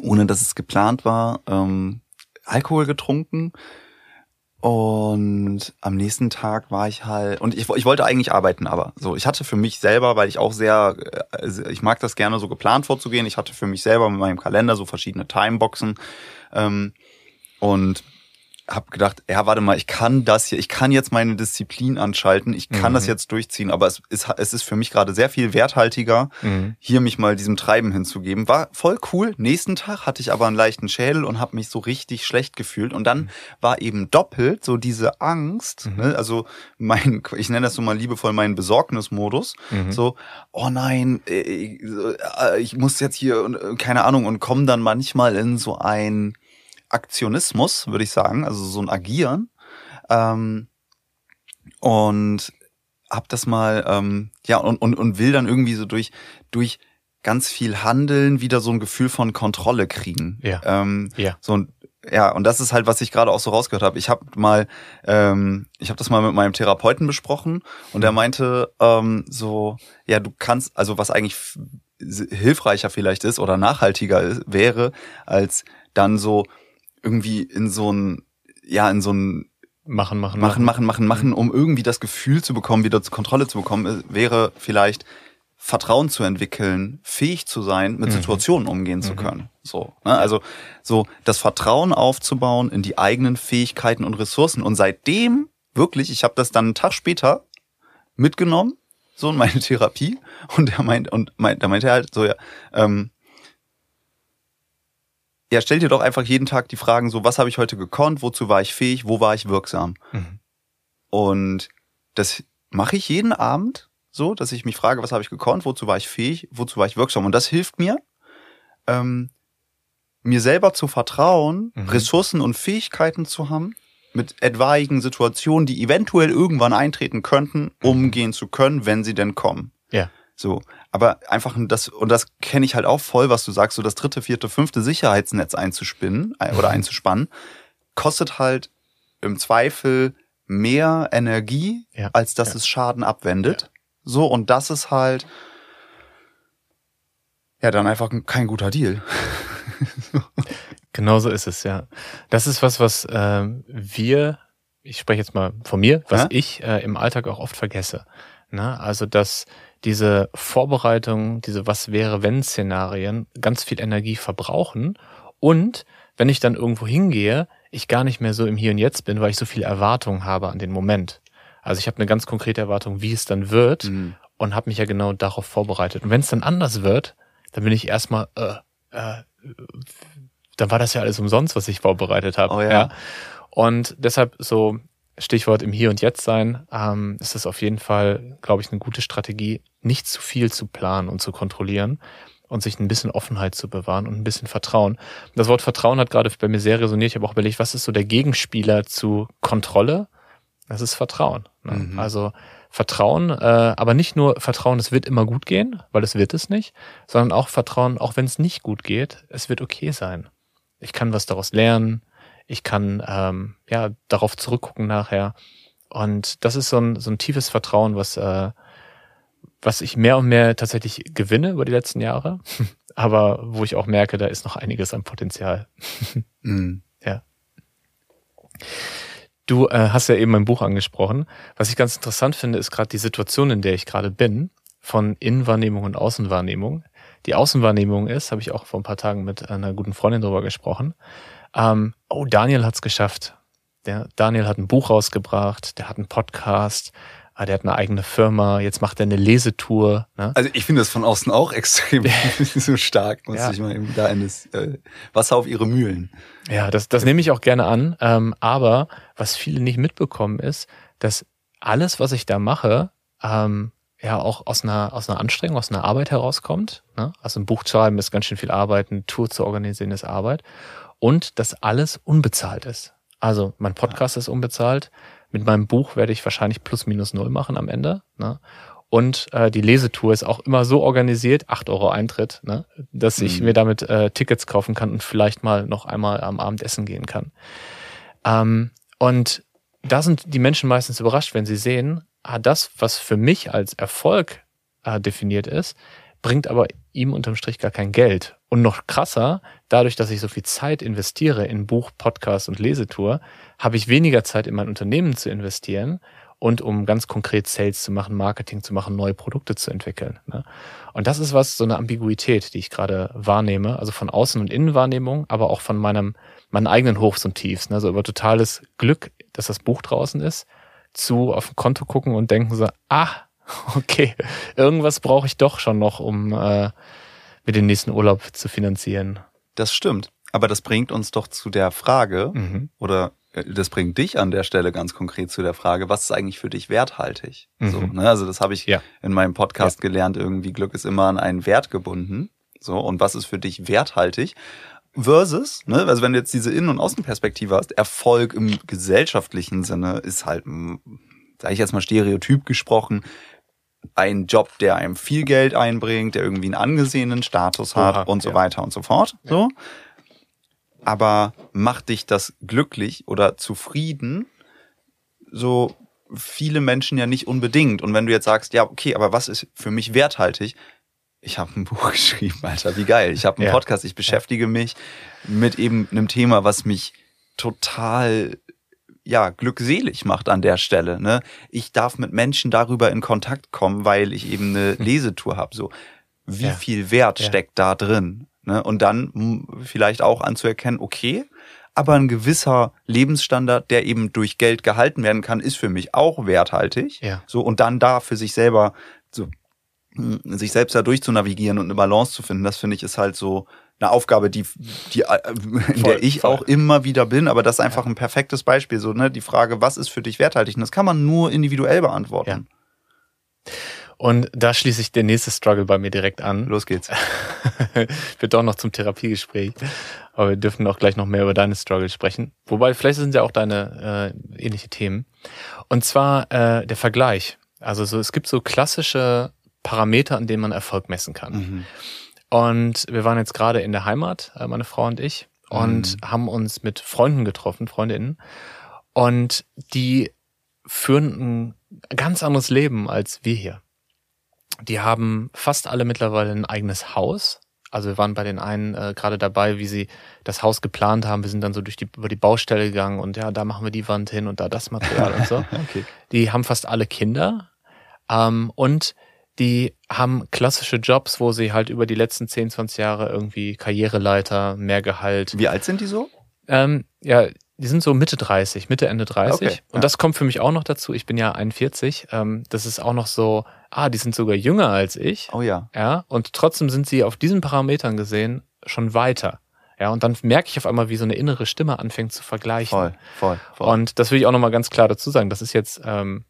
ohne dass es geplant war, ähm, Alkohol getrunken. Und am nächsten Tag war ich halt, und ich, ich wollte eigentlich arbeiten, aber so, ich hatte für mich selber, weil ich auch sehr, äh, ich mag das gerne so geplant vorzugehen, ich hatte für mich selber mit meinem Kalender so verschiedene Timeboxen. Ähm, und habe gedacht, ja, warte mal, ich kann das hier, ich kann jetzt meine Disziplin anschalten, ich kann mhm. das jetzt durchziehen, aber es ist, es ist für mich gerade sehr viel werthaltiger, mhm. hier mich mal diesem Treiben hinzugeben. War voll cool. Nächsten Tag hatte ich aber einen leichten Schädel und habe mich so richtig schlecht gefühlt. Und dann mhm. war eben doppelt so diese Angst, mhm. ne? also mein, ich nenne das so mal liebevoll meinen Besorgnismodus. Mhm. So, oh nein, ich, äh, ich muss jetzt hier, äh, keine Ahnung, und komme dann manchmal in so ein Aktionismus, würde ich sagen, also so ein Agieren. Ähm, und hab das mal, ähm, ja, und, und, und will dann irgendwie so durch, durch ganz viel Handeln wieder so ein Gefühl von Kontrolle kriegen. Ja. Ähm, ja. So ein, ja, und das ist halt, was ich gerade auch so rausgehört habe. Ich habe mal, ähm, ich habe das mal mit meinem Therapeuten besprochen und er mhm. meinte ähm, so, ja, du kannst, also was eigentlich hilfreicher vielleicht ist oder nachhaltiger ist, wäre, als dann so irgendwie in so ein, ja, in so ein machen, machen, machen, machen, machen, machen, um irgendwie das Gefühl zu bekommen, wieder zur Kontrolle zu bekommen, wäre vielleicht Vertrauen zu entwickeln, fähig zu sein, mit mhm. Situationen umgehen mhm. zu können. So, ne? also so das Vertrauen aufzubauen in die eigenen Fähigkeiten und Ressourcen. Und seitdem wirklich, ich habe das dann einen Tag später mitgenommen, so in meine Therapie, und er meint und meint, da meinte er halt so ja, ähm, ja, stell dir doch einfach jeden Tag die Fragen so, was habe ich heute gekonnt, wozu war ich fähig, wo war ich wirksam? Mhm. Und das mache ich jeden Abend so, dass ich mich frage, was habe ich gekonnt, wozu war ich fähig, wozu war ich wirksam. Und das hilft mir, ähm, mir selber zu vertrauen, mhm. Ressourcen und Fähigkeiten zu haben, mit etwaigen Situationen, die eventuell irgendwann eintreten könnten, mhm. umgehen zu können, wenn sie denn kommen. Ja. So, aber einfach das und das kenne ich halt auch voll, was du sagst, so das dritte, vierte, fünfte Sicherheitsnetz einzuspinnen äh, oder einzuspannen, kostet halt im Zweifel mehr Energie, ja. als dass ja. es Schaden abwendet. Ja. So, und das ist halt ja dann einfach kein guter Deal. genau so ist es, ja. Das ist was, was äh, wir, ich spreche jetzt mal von mir, was ich äh, im Alltag auch oft vergesse. Ne? Also, dass diese Vorbereitung, diese Was wäre wenn Szenarien ganz viel Energie verbrauchen und wenn ich dann irgendwo hingehe, ich gar nicht mehr so im Hier und Jetzt bin, weil ich so viel Erwartung habe an den Moment. Also ich habe eine ganz konkrete Erwartung, wie es dann wird mhm. und habe mich ja genau darauf vorbereitet. Und wenn es dann anders wird, dann bin ich erstmal, äh, äh, dann war das ja alles umsonst, was ich vorbereitet habe. Oh ja. ja. Und deshalb so Stichwort im Hier und Jetzt sein, ähm, ist es auf jeden Fall, glaube ich, eine gute Strategie, nicht zu viel zu planen und zu kontrollieren und sich ein bisschen Offenheit zu bewahren und ein bisschen Vertrauen. Das Wort Vertrauen hat gerade bei mir sehr resoniert. Ich habe auch überlegt, was ist so der Gegenspieler zu Kontrolle? Das ist Vertrauen. Ne? Mhm. Also Vertrauen, äh, aber nicht nur Vertrauen, es wird immer gut gehen, weil es wird es nicht, sondern auch Vertrauen, auch wenn es nicht gut geht, es wird okay sein. Ich kann was daraus lernen, ich kann ähm, ja darauf zurückgucken nachher. Und das ist so ein, so ein tiefes Vertrauen, was, äh, was ich mehr und mehr tatsächlich gewinne über die letzten Jahre, aber wo ich auch merke, da ist noch einiges an Potenzial. mhm. Ja. Du äh, hast ja eben mein Buch angesprochen. Was ich ganz interessant finde, ist gerade die Situation, in der ich gerade bin, von Innenwahrnehmung und Außenwahrnehmung. Die Außenwahrnehmung ist, habe ich auch vor ein paar Tagen mit einer guten Freundin drüber gesprochen. Ähm, oh, Daniel hat's geschafft. Der Daniel hat ein Buch rausgebracht, der hat einen Podcast, ah, der hat eine eigene Firma, jetzt macht er eine Lesetour. Ne? Also ich finde das von außen auch extrem so stark, muss ja. ich mal eben da in das äh, Wasser auf ihre Mühlen. Ja, das, das nehme ich auch gerne an. Ähm, aber was viele nicht mitbekommen ist, dass alles, was ich da mache, ähm, ja auch aus einer, aus einer Anstrengung, aus einer Arbeit herauskommt. Ne? Also ein Buch schreiben ist ganz schön viel Arbeit, eine Tour zu organisieren ist Arbeit. Und dass alles unbezahlt ist. Also mein Podcast ja. ist unbezahlt, mit meinem Buch werde ich wahrscheinlich plus minus null machen am Ende. Ne? Und äh, die Lesetour ist auch immer so organisiert, acht Euro Eintritt, ne? dass mhm. ich mir damit äh, Tickets kaufen kann und vielleicht mal noch einmal am Abend essen gehen kann. Ähm, und da sind die Menschen meistens überrascht, wenn sie sehen, ah, das, was für mich als Erfolg äh, definiert ist, bringt aber ihm unterm Strich gar kein Geld. Und noch krasser, dadurch, dass ich so viel Zeit investiere in Buch, Podcast und Lesetour, habe ich weniger Zeit in mein Unternehmen zu investieren und um ganz konkret Sales zu machen, Marketing zu machen, neue Produkte zu entwickeln. Ne? Und das ist was, so eine Ambiguität, die ich gerade wahrnehme, also von Außen- und Innenwahrnehmung, aber auch von meinem, meinen eigenen Hochs und Tiefs. Ne? So über totales Glück, dass das Buch draußen ist, zu auf ein Konto gucken und denken so, ah, okay, irgendwas brauche ich doch schon noch, um äh, mir den nächsten Urlaub zu finanzieren. Das stimmt. Aber das bringt uns doch zu der Frage, mhm. oder das bringt dich an der Stelle ganz konkret zu der Frage, was ist eigentlich für dich werthaltig? Mhm. So, ne? Also das habe ich ja. in meinem Podcast ja. gelernt, irgendwie Glück ist immer an einen Wert gebunden. So, und was ist für dich werthaltig? Versus, ne, also wenn du jetzt diese Innen- und Außenperspektive hast, Erfolg im gesellschaftlichen Sinne ist halt, sage ich jetzt mal stereotyp gesprochen, ein Job, der einem viel Geld einbringt, der irgendwie einen angesehenen Status hat Oha, und so ja. weiter und so fort. So. Aber macht dich das glücklich oder zufrieden? So viele Menschen ja nicht unbedingt. Und wenn du jetzt sagst, ja, okay, aber was ist für mich werthaltig? Ich habe ein Buch geschrieben, Alter, wie geil. Ich habe einen ja. Podcast, ich beschäftige mich mit eben einem Thema, was mich total ja glückselig macht an der Stelle. Ne? Ich darf mit Menschen darüber in Kontakt kommen, weil ich eben eine Lesetour habe. So, wie ja. viel Wert ja. steckt da drin? Ne? Und dann vielleicht auch anzuerkennen, okay, aber ein gewisser Lebensstandard, der eben durch Geld gehalten werden kann, ist für mich auch werthaltig. Ja. So und dann da für sich selber so sich selbst da durchzunavigieren und eine Balance zu finden, das finde ich ist halt so eine Aufgabe, die, die äh, in voll, der ich voll. auch immer wieder bin, aber das ist einfach ein perfektes Beispiel. So, ne, die Frage, was ist für dich werthaltig? Und das kann man nur individuell beantworten. Ja. Und da schließe ich der nächste Struggle bei mir direkt an. Los geht's. Wird doch noch zum Therapiegespräch. Aber wir dürfen auch gleich noch mehr über deine Struggle sprechen. Wobei, vielleicht sind ja auch deine äh, ähnliche Themen. Und zwar äh, der Vergleich. Also so, es gibt so klassische Parameter, an denen man Erfolg messen kann. Mhm. Und wir waren jetzt gerade in der Heimat, äh, meine Frau und ich, und mhm. haben uns mit Freunden getroffen, Freundinnen. Und die führen ein ganz anderes Leben als wir hier. Die haben fast alle mittlerweile ein eigenes Haus. Also wir waren bei den einen äh, gerade dabei, wie sie das Haus geplant haben. Wir sind dann so durch die, über die Baustelle gegangen und ja, da machen wir die Wand hin und da das Material und so. okay. Die haben fast alle Kinder. Ähm, und die haben klassische Jobs, wo sie halt über die letzten 10, 20 Jahre irgendwie Karriereleiter, mehr Gehalt. Wie alt sind die so? Ähm, ja, die sind so Mitte 30, Mitte, Ende 30. Okay, und ja. das kommt für mich auch noch dazu. Ich bin ja 41. Ähm, das ist auch noch so, ah, die sind sogar jünger als ich. Oh ja. Ja, und trotzdem sind sie auf diesen Parametern gesehen schon weiter. Ja, und dann merke ich auf einmal, wie so eine innere Stimme anfängt zu vergleichen. Voll, voll, voll. Und das will ich auch nochmal ganz klar dazu sagen. Das ist jetzt ähm,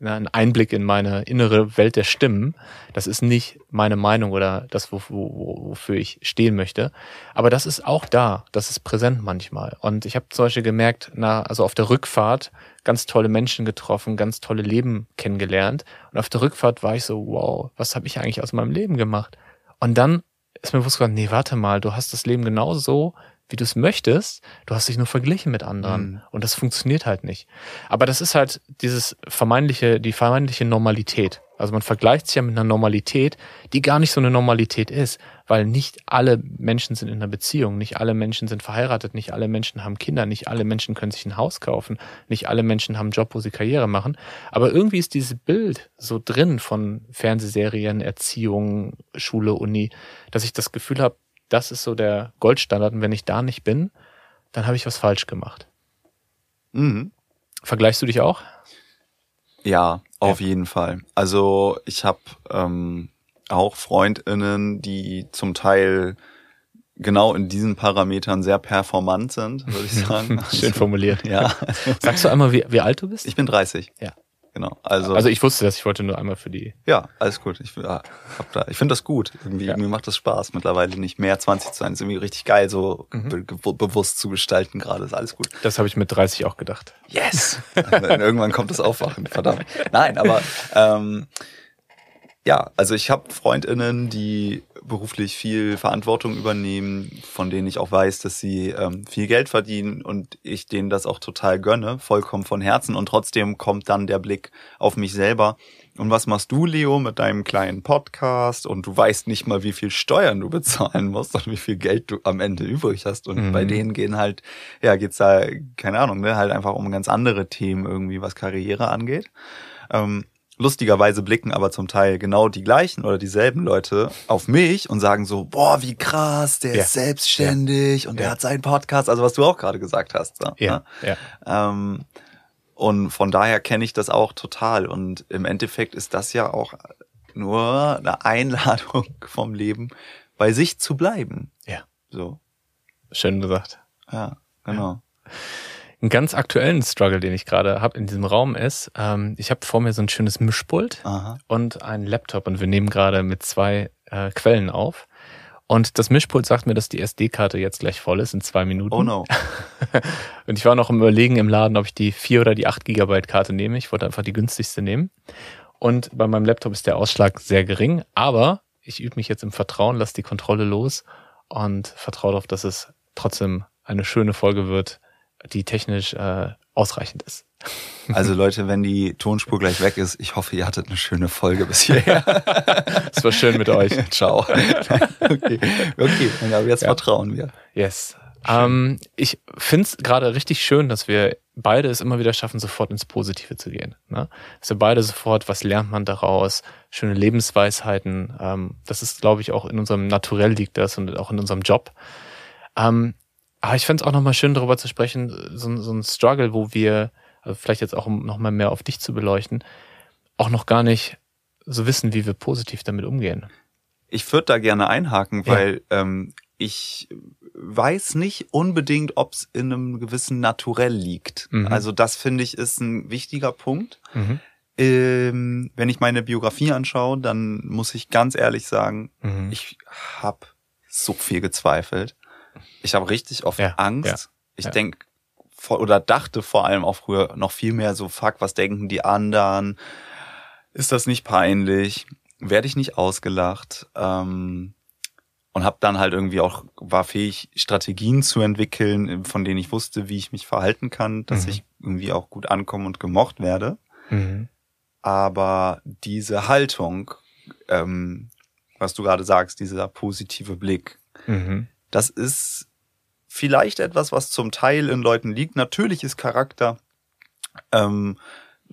Ne, ein Einblick in meine innere Welt der Stimmen. Das ist nicht meine Meinung oder das, wo, wo, wofür ich stehen möchte. Aber das ist auch da. Das ist präsent manchmal. Und ich habe zum Beispiel gemerkt, na, also auf der Rückfahrt ganz tolle Menschen getroffen, ganz tolle Leben kennengelernt. Und auf der Rückfahrt war ich so, wow, was habe ich eigentlich aus meinem Leben gemacht? Und dann ist mir bewusst geworden, nee, warte mal, du hast das Leben genauso wie du es möchtest. Du hast dich nur verglichen mit anderen. Mhm. Und das funktioniert halt nicht. Aber das ist halt dieses vermeintliche, die vermeintliche Normalität. Also man vergleicht sich ja mit einer Normalität, die gar nicht so eine Normalität ist, weil nicht alle Menschen sind in einer Beziehung, nicht alle Menschen sind verheiratet, nicht alle Menschen haben Kinder, nicht alle Menschen können sich ein Haus kaufen, nicht alle Menschen haben einen Job, wo sie Karriere machen. Aber irgendwie ist dieses Bild so drin von Fernsehserien, Erziehung, Schule, Uni, dass ich das Gefühl habe, das ist so der Goldstandard. Und wenn ich da nicht bin, dann habe ich was falsch gemacht. Mhm. Vergleichst du dich auch? Ja, auf ja. jeden Fall. Also ich habe ähm, auch Freundinnen, die zum Teil genau in diesen Parametern sehr performant sind, würde ich sagen. Schön formuliert. ja. Sagst du einmal, wie, wie alt du bist? Ich bin 30. Ja. Genau. Also, also ich wusste das, ich wollte nur einmal für die. Ja, alles gut. Ich, ja, da, ich finde das gut. Irgendwie, ja. Mir macht das Spaß, mittlerweile nicht mehr 20 zu sein. ist irgendwie richtig geil, so mhm. be bewusst zu gestalten gerade. Ist alles gut. Das habe ich mit 30 auch gedacht. Yes! Irgendwann kommt das Aufwachen, verdammt. Nein, aber ähm, ja, also ich habe Freundinnen, die beruflich viel Verantwortung übernehmen, von denen ich auch weiß, dass sie ähm, viel Geld verdienen und ich denen das auch total gönne, vollkommen von Herzen. Und trotzdem kommt dann der Blick auf mich selber. Und was machst du, Leo, mit deinem kleinen Podcast? Und du weißt nicht mal, wie viel Steuern du bezahlen musst und wie viel Geld du am Ende übrig hast. Und mhm. bei denen gehen halt, ja, geht's da, keine Ahnung, ne, halt einfach um ganz andere Themen irgendwie, was Karriere angeht. Ähm, lustigerweise blicken aber zum Teil genau die gleichen oder dieselben Leute auf mich und sagen so, boah, wie krass, der ja. ist selbstständig ja. und der ja. hat seinen Podcast, also was du auch gerade gesagt hast. So, ja. Ne? ja. Ähm, und von daher kenne ich das auch total. Und im Endeffekt ist das ja auch nur eine Einladung vom Leben, bei sich zu bleiben. Ja. So. Schön gesagt. Ja, genau einen ganz aktuellen Struggle, den ich gerade habe in diesem Raum ist, ähm, ich habe vor mir so ein schönes Mischpult Aha. und einen Laptop und wir nehmen gerade mit zwei äh, Quellen auf. Und das Mischpult sagt mir, dass die SD-Karte jetzt gleich voll ist in zwei Minuten. Oh no. und ich war noch im Überlegen im Laden, ob ich die 4 oder die 8 Gigabyte Karte nehme. Ich wollte einfach die günstigste nehmen. Und bei meinem Laptop ist der Ausschlag sehr gering, aber ich übe mich jetzt im Vertrauen, lasse die Kontrolle los und vertraue darauf, dass es trotzdem eine schöne Folge wird, die technisch äh, ausreichend ist. Also Leute, wenn die Tonspur gleich weg ist, ich hoffe, ihr hattet eine schöne Folge bis hierher. Es war schön mit euch. Ciao. okay, okay. aber jetzt ja. vertrauen wir. Yes. Ähm, ich finde es gerade richtig schön, dass wir beide es immer wieder schaffen, sofort ins Positive zu gehen. Ne? Dass wir beide sofort, was lernt man daraus, schöne Lebensweisheiten. Ähm, das ist, glaube ich, auch in unserem Naturell liegt das und auch in unserem Job. Ähm, aber ich fände es auch nochmal schön, darüber zu sprechen, so, so ein Struggle, wo wir, also vielleicht jetzt auch um nochmal mehr auf dich zu beleuchten, auch noch gar nicht so wissen, wie wir positiv damit umgehen. Ich würde da gerne einhaken, weil ja. ähm, ich weiß nicht unbedingt, ob es in einem gewissen Naturell liegt. Mhm. Also das finde ich ist ein wichtiger Punkt. Mhm. Ähm, wenn ich meine Biografie anschaue, dann muss ich ganz ehrlich sagen, mhm. ich habe so viel gezweifelt. Ich habe richtig oft ja, Angst. Ja, ich ja. denke oder dachte vor allem auch früher noch viel mehr so, fuck, was denken die anderen? Ist das nicht peinlich? Werde ich nicht ausgelacht? Ähm, und habe dann halt irgendwie auch war fähig Strategien zu entwickeln, von denen ich wusste, wie ich mich verhalten kann, dass mhm. ich irgendwie auch gut ankomme und gemocht werde. Mhm. Aber diese Haltung, ähm, was du gerade sagst, dieser positive Blick, mhm. Das ist vielleicht etwas, was zum Teil in Leuten liegt. Natürlich ist Charakter ähm,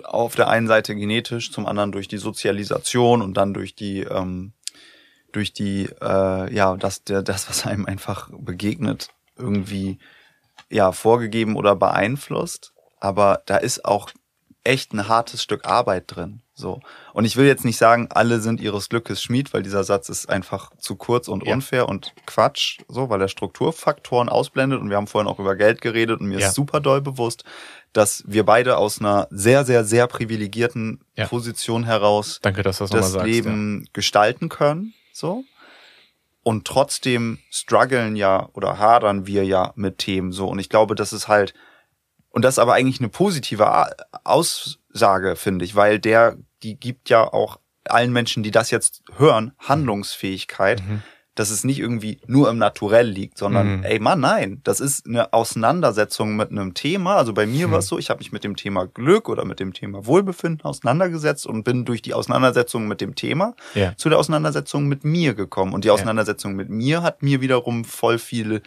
auf der einen Seite genetisch, zum anderen durch die Sozialisation und dann durch die ähm, durch die, äh, ja, das, der, das, was einem einfach begegnet, irgendwie ja vorgegeben oder beeinflusst. Aber da ist auch echt ein hartes Stück Arbeit drin. So. Und ich will jetzt nicht sagen, alle sind ihres Glückes Schmied, weil dieser Satz ist einfach zu kurz und unfair ja. und Quatsch, so, weil er Strukturfaktoren ausblendet. Und wir haben vorhin auch über Geld geredet und mir ja. ist super doll bewusst, dass wir beide aus einer sehr, sehr, sehr privilegierten ja. Position heraus Danke, dass das, das Leben gestalten können so. Und trotzdem strugglen ja oder hadern wir ja mit Themen so. Und ich glaube, das ist halt, und das ist aber eigentlich eine positive Aussage, finde ich, weil der, die gibt ja auch allen Menschen, die das jetzt hören, Handlungsfähigkeit, mhm dass es nicht irgendwie nur im Naturell liegt, sondern mhm. ey Mann, nein, das ist eine Auseinandersetzung mit einem Thema. Also bei mir mhm. war es so, ich habe mich mit dem Thema Glück oder mit dem Thema Wohlbefinden auseinandergesetzt und bin durch die Auseinandersetzung mit dem Thema ja. zu der Auseinandersetzung mit mir gekommen. Und die Auseinandersetzung ja. mit mir hat mir wiederum voll viele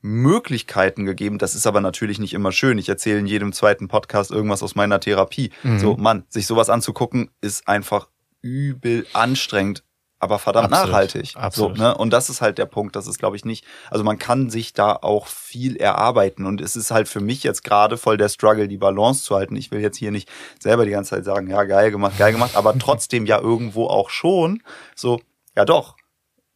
Möglichkeiten gegeben. Das ist aber natürlich nicht immer schön. Ich erzähle in jedem zweiten Podcast irgendwas aus meiner Therapie. Mhm. So, Mann, sich sowas anzugucken, ist einfach übel anstrengend aber verdammt Absolut. nachhaltig. Absolut. So, ne? Und das ist halt der Punkt. Das ist, glaube ich, nicht. Also man kann sich da auch viel erarbeiten. Und es ist halt für mich jetzt gerade voll der Struggle, die Balance zu halten. Ich will jetzt hier nicht selber die ganze Zeit sagen, ja, geil gemacht, geil gemacht, aber trotzdem ja irgendwo auch schon. So, ja doch.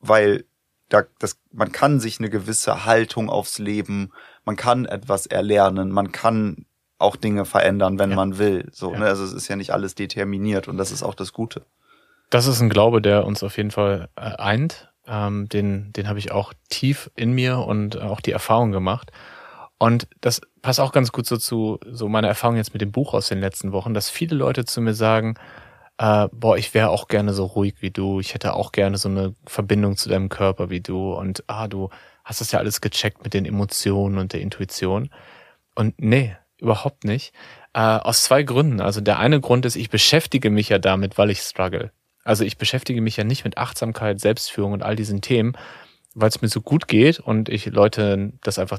Weil da, das, man kann sich eine gewisse Haltung aufs Leben, man kann etwas erlernen, man kann auch Dinge verändern, wenn ja. man will. So, ja. ne? Also es ist ja nicht alles determiniert und das ist auch das Gute. Das ist ein Glaube, der uns auf jeden Fall äh, eint. Ähm, den den habe ich auch tief in mir und auch die Erfahrung gemacht. Und das passt auch ganz gut so zu so meiner Erfahrung jetzt mit dem Buch aus den letzten Wochen, dass viele Leute zu mir sagen, äh, boah, ich wäre auch gerne so ruhig wie du, ich hätte auch gerne so eine Verbindung zu deinem Körper wie du und ah, du hast das ja alles gecheckt mit den Emotionen und der Intuition. Und nee, überhaupt nicht. Äh, aus zwei Gründen. Also der eine Grund ist, ich beschäftige mich ja damit, weil ich struggle. Also ich beschäftige mich ja nicht mit Achtsamkeit, Selbstführung und all diesen Themen, weil es mir so gut geht und ich Leute das einfach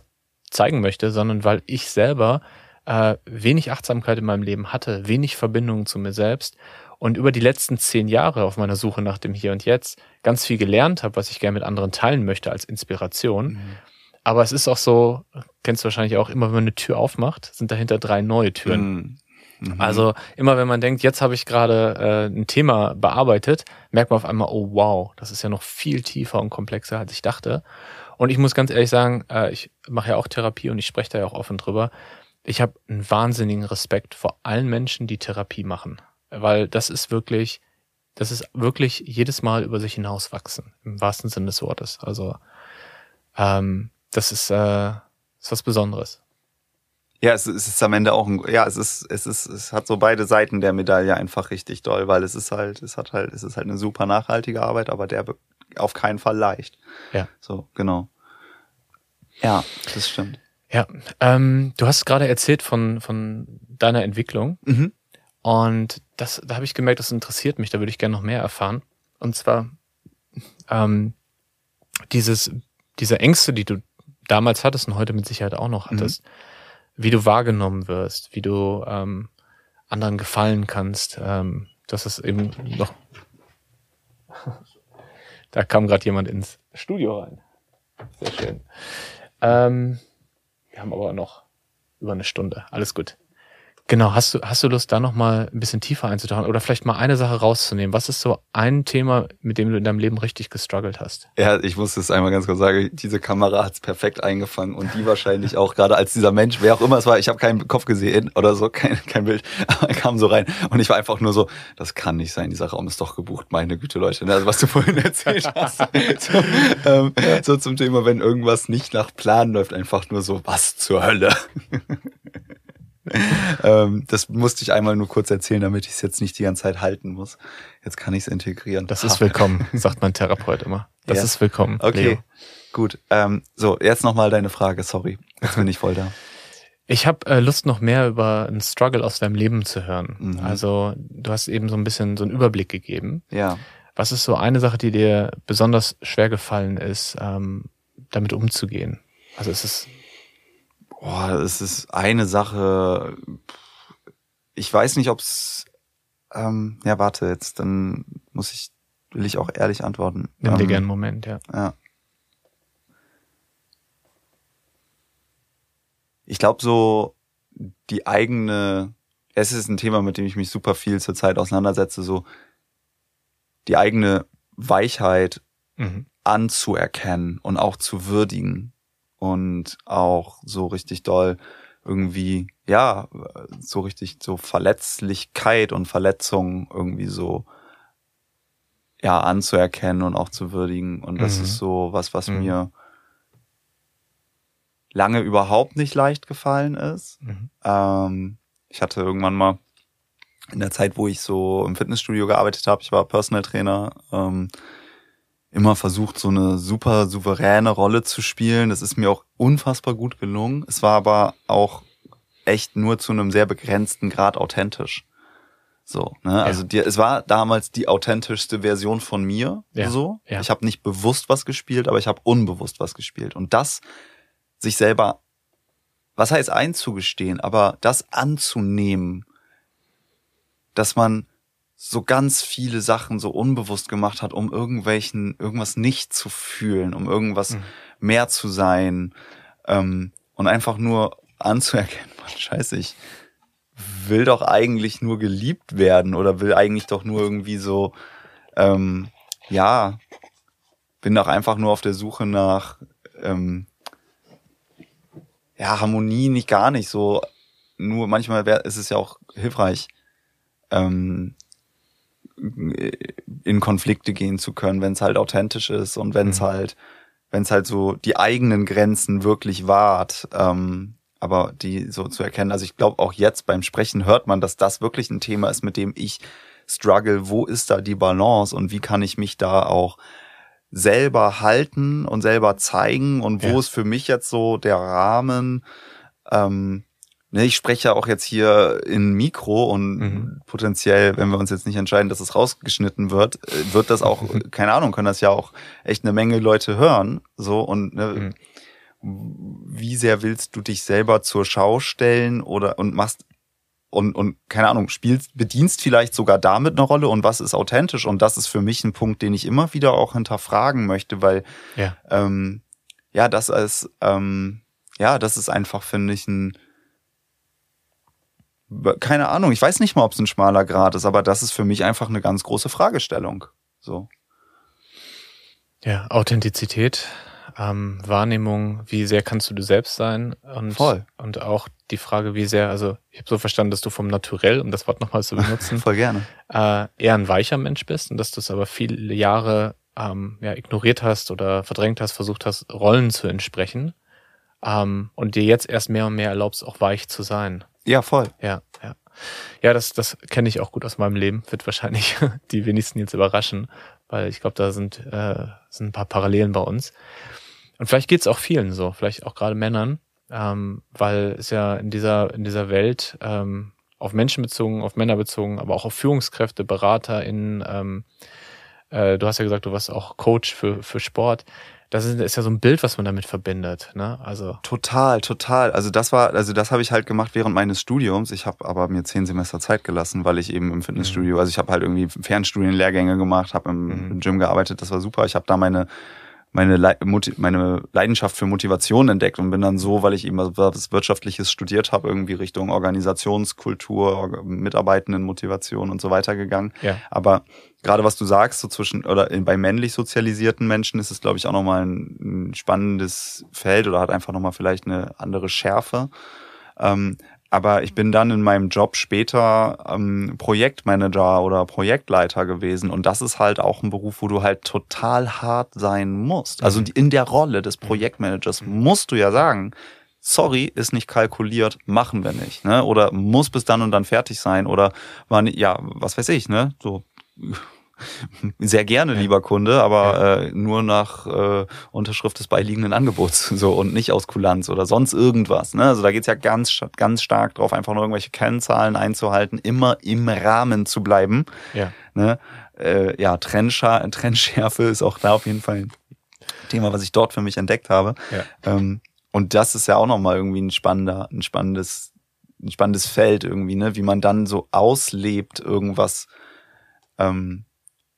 zeigen möchte, sondern weil ich selber äh, wenig Achtsamkeit in meinem Leben hatte, wenig Verbindung zu mir selbst und über die letzten zehn Jahre auf meiner Suche nach dem Hier und Jetzt ganz viel gelernt habe, was ich gerne mit anderen teilen möchte als Inspiration. Mhm. Aber es ist auch so, kennst du wahrscheinlich auch, immer wenn man eine Tür aufmacht, sind dahinter drei neue Türen. Mhm. Mhm. Also immer wenn man denkt, jetzt habe ich gerade äh, ein Thema bearbeitet, merkt man auf einmal, oh wow, das ist ja noch viel tiefer und komplexer, als ich dachte. Und ich muss ganz ehrlich sagen, äh, ich mache ja auch Therapie und ich spreche da ja auch offen drüber. Ich habe einen wahnsinnigen Respekt vor allen Menschen, die Therapie machen. Weil das ist wirklich, das ist wirklich jedes Mal über sich hinauswachsen, im wahrsten Sinne des Wortes. Also ähm, das ist, äh, ist was Besonderes. Ja, es, es ist am Ende auch ein, ja, es ist, es ist, es hat so beide Seiten der Medaille einfach richtig doll, weil es ist halt, es hat halt, es ist halt eine super nachhaltige Arbeit, aber der auf keinen Fall leicht. Ja. So, genau. Ja, das stimmt. Ja, ähm, du hast gerade erzählt von, von deiner Entwicklung. Mhm. Und das, da habe ich gemerkt, das interessiert mich, da würde ich gerne noch mehr erfahren. Und zwar ähm, dieses, diese Ängste, die du damals hattest und heute mit Sicherheit auch noch hattest. Mhm wie du wahrgenommen wirst, wie du ähm, anderen gefallen kannst. Ähm, das ist eben noch. da kam gerade jemand ins Studio rein. Sehr schön. Ähm, wir haben aber noch über eine Stunde. Alles gut. Genau, hast du, hast du Lust, da nochmal ein bisschen tiefer einzutauchen oder vielleicht mal eine Sache rauszunehmen? Was ist so ein Thema, mit dem du in deinem Leben richtig gestruggelt hast? Ja, ich muss es einmal ganz kurz sagen, diese Kamera hat's perfekt eingefangen und die wahrscheinlich auch, gerade als dieser Mensch, wer auch immer es war, ich habe keinen Kopf gesehen oder so, kein, kein Bild, aber er kam so rein und ich war einfach nur so, das kann nicht sein, dieser Raum ist doch gebucht, meine Güte, Leute, ne? also was du vorhin erzählt hast. so, ähm, so zum Thema, wenn irgendwas nicht nach Plan läuft, einfach nur so, was zur Hölle? ähm, das musste ich einmal nur kurz erzählen, damit ich es jetzt nicht die ganze Zeit halten muss. Jetzt kann ich es integrieren. Das ist willkommen, sagt mein Therapeut immer. Das ja. ist willkommen. Okay, Leo. gut. Ähm, so, jetzt nochmal deine Frage, sorry. Jetzt bin ich voll da. Ich habe äh, Lust, noch mehr über einen Struggle aus deinem Leben zu hören. Mhm. Also, du hast eben so ein bisschen so einen Überblick gegeben. Ja. Was ist so eine Sache, die dir besonders schwer gefallen ist, ähm, damit umzugehen? Also es Boah, es ist eine Sache. Ich weiß nicht, ob's. Ähm, ja, warte, jetzt dann muss ich, will ich auch ehrlich antworten. Nimm dir ähm, gerne einen Moment, ja. Ja. Ich glaube so die eigene. Es ist ein Thema, mit dem ich mich super viel zurzeit auseinandersetze. So die eigene Weichheit mhm. anzuerkennen und auch zu würdigen und auch so richtig doll irgendwie, ja, so richtig so Verletzlichkeit und Verletzung irgendwie so, ja, anzuerkennen und auch zu würdigen. Und das mhm. ist so was, was mhm. mir lange überhaupt nicht leicht gefallen ist. Mhm. Ähm, ich hatte irgendwann mal in der Zeit, wo ich so im Fitnessstudio gearbeitet habe, ich war Personal Trainer, ähm, immer versucht, so eine super souveräne Rolle zu spielen. Das ist mir auch unfassbar gut gelungen. Es war aber auch echt nur zu einem sehr begrenzten Grad authentisch. So, ne? Ja. Also die, es war damals die authentischste Version von mir. Ja. So, ja. ich habe nicht bewusst was gespielt, aber ich habe unbewusst was gespielt. Und das sich selber, was heißt einzugestehen, aber das anzunehmen, dass man so ganz viele Sachen so unbewusst gemacht hat, um irgendwelchen, irgendwas nicht zu fühlen, um irgendwas mhm. mehr zu sein ähm, und einfach nur anzuerkennen, man, scheiße, ich will doch eigentlich nur geliebt werden oder will eigentlich doch nur irgendwie so, ähm, ja, bin doch einfach nur auf der Suche nach, ähm, ja, Harmonie nicht gar nicht so, nur manchmal wär, ist es ja auch hilfreich, ähm, in Konflikte gehen zu können, wenn es halt authentisch ist und wenn es mhm. halt, wenn es halt so die eigenen Grenzen wirklich wahrt, ähm, aber die so zu erkennen. Also ich glaube auch jetzt beim Sprechen hört man, dass das wirklich ein Thema ist, mit dem ich struggle. Wo ist da die Balance und wie kann ich mich da auch selber halten und selber zeigen und wo ja. ist für mich jetzt so der Rahmen, ähm, ne, ich spreche ja auch jetzt hier in Mikro und mhm. potenziell, wenn wir uns jetzt nicht entscheiden, dass es rausgeschnitten wird, äh, wird das auch, keine Ahnung, können das ja auch echt eine Menge Leute hören. So und ne, mhm. wie sehr willst du dich selber zur Schau stellen oder und machst und, und keine Ahnung, spielst, bedienst vielleicht sogar damit eine Rolle und was ist authentisch? Und das ist für mich ein Punkt, den ich immer wieder auch hinterfragen möchte, weil ja, ähm, ja das ist ähm, ja, das ist einfach, finde ich, ein keine Ahnung, ich weiß nicht mal, ob es ein schmaler Grad ist, aber das ist für mich einfach eine ganz große Fragestellung. So. Ja, Authentizität, ähm, Wahrnehmung, wie sehr kannst du du selbst sein und, Voll. und auch die Frage, wie sehr, also ich habe so verstanden, dass du vom Naturell, um das Wort nochmal zu benutzen, Voll gerne. Äh, eher ein weicher Mensch bist und dass du es aber viele Jahre ähm, ja, ignoriert hast oder verdrängt hast, versucht hast, Rollen zu entsprechen ähm, und dir jetzt erst mehr und mehr erlaubst, auch weich zu sein. Ja, voll. Ja, ja. Ja, das, das kenne ich auch gut aus meinem Leben. Wird wahrscheinlich die wenigsten jetzt überraschen, weil ich glaube, da sind, äh, sind ein paar Parallelen bei uns. Und vielleicht geht's auch vielen so, vielleicht auch gerade Männern, ähm, weil es ja in dieser, in dieser Welt ähm, auf Menschen bezogen, auf Männer bezogen, aber auch auf Führungskräfte, Berater in ähm, äh, du hast ja gesagt, du warst auch Coach für, für Sport das ist, ist ja so ein Bild, was man damit verbindet, ne? Also total, total. Also das war, also das habe ich halt gemacht während meines Studiums. Ich habe aber mir zehn Semester Zeit gelassen, weil ich eben im Fitnessstudio, mhm. also ich habe halt irgendwie Fernstudienlehrgänge gemacht, habe im, mhm. im Gym gearbeitet. Das war super. Ich habe da meine meine, Le meine Leidenschaft für Motivation entdeckt und bin dann so, weil ich eben was Wirtschaftliches studiert habe, irgendwie Richtung Organisationskultur, Mitarbeitenden Motivation und so weiter gegangen. Ja. Aber gerade was du sagst, so zwischen oder bei männlich sozialisierten Menschen ist es, glaube ich, auch nochmal ein, ein spannendes Feld oder hat einfach nochmal vielleicht eine andere Schärfe. Ähm, aber ich bin dann in meinem Job später ähm, Projektmanager oder Projektleiter gewesen. Und das ist halt auch ein Beruf, wo du halt total hart sein musst. Also mhm. in der Rolle des Projektmanagers mhm. musst du ja sagen, sorry, ist nicht kalkuliert, machen wir nicht. Ne? Oder muss bis dann und dann fertig sein. Oder nicht, ja, was weiß ich, ne? So sehr gerne, lieber Kunde, aber äh, nur nach äh, Unterschrift des beiliegenden Angebots so und nicht aus Kulanz oder sonst irgendwas. Ne? Also da geht's ja ganz, ganz stark drauf, einfach nur irgendwelche Kennzahlen einzuhalten, immer im Rahmen zu bleiben. Ja, ne? äh, ja Trennscha Trennschärfe ist auch da auf jeden Fall ein Thema, was ich dort für mich entdeckt habe. Ja. Ähm, und das ist ja auch nochmal irgendwie ein spannender, ein spannendes, ein spannendes Feld irgendwie, ne? wie man dann so auslebt, irgendwas ähm,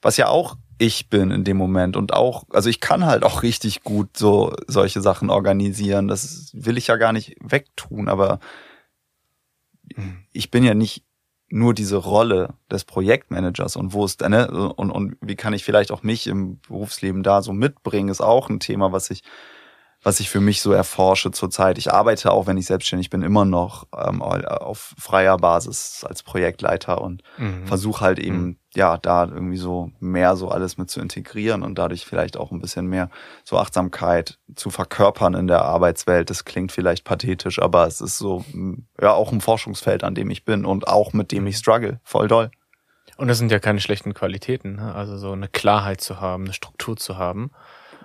was ja auch ich bin in dem Moment und auch, also ich kann halt auch richtig gut so solche Sachen organisieren. Das will ich ja gar nicht wegtun, aber ich bin ja nicht nur diese Rolle des Projektmanagers und wo ist ne, und, und wie kann ich vielleicht auch mich im Berufsleben da so mitbringen, ist auch ein Thema, was ich was ich für mich so erforsche zurzeit. Ich arbeite auch, wenn ich selbstständig bin, immer noch ähm, auf freier Basis als Projektleiter und mhm. versuche halt eben, mhm. ja, da irgendwie so mehr so alles mit zu integrieren und dadurch vielleicht auch ein bisschen mehr so Achtsamkeit zu verkörpern in der Arbeitswelt. Das klingt vielleicht pathetisch, aber es ist so, ja, auch ein Forschungsfeld, an dem ich bin und auch mit dem ich struggle. Voll doll. Und das sind ja keine schlechten Qualitäten, ne? also so eine Klarheit zu haben, eine Struktur zu haben.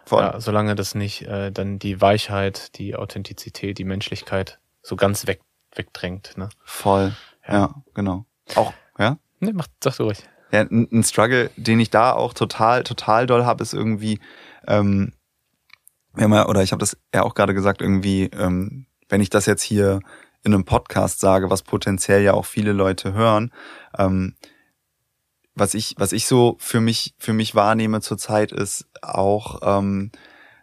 Voll. Ja, solange das nicht äh, dann die Weichheit, die Authentizität, die Menschlichkeit so ganz weg, wegdrängt. Ne? Voll. Ja. ja, genau. Auch, ja? Ne, mach, sag du ruhig. Ja, ein, ein Struggle, den ich da auch total, total doll habe, ist irgendwie, ähm, wenn man, oder ich habe das ja auch gerade gesagt, irgendwie, ähm, wenn ich das jetzt hier in einem Podcast sage, was potenziell ja auch viele Leute hören, ähm, was ich, was ich so für mich, für mich wahrnehme zurzeit ist auch ähm,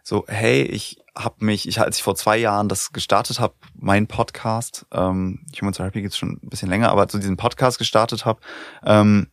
so, hey, ich habe mich, ich als ich vor zwei Jahren das gestartet habe, mein Podcast, ähm, Human Therapy gibt's schon ein bisschen länger, aber zu so diesem Podcast gestartet habe, ähm,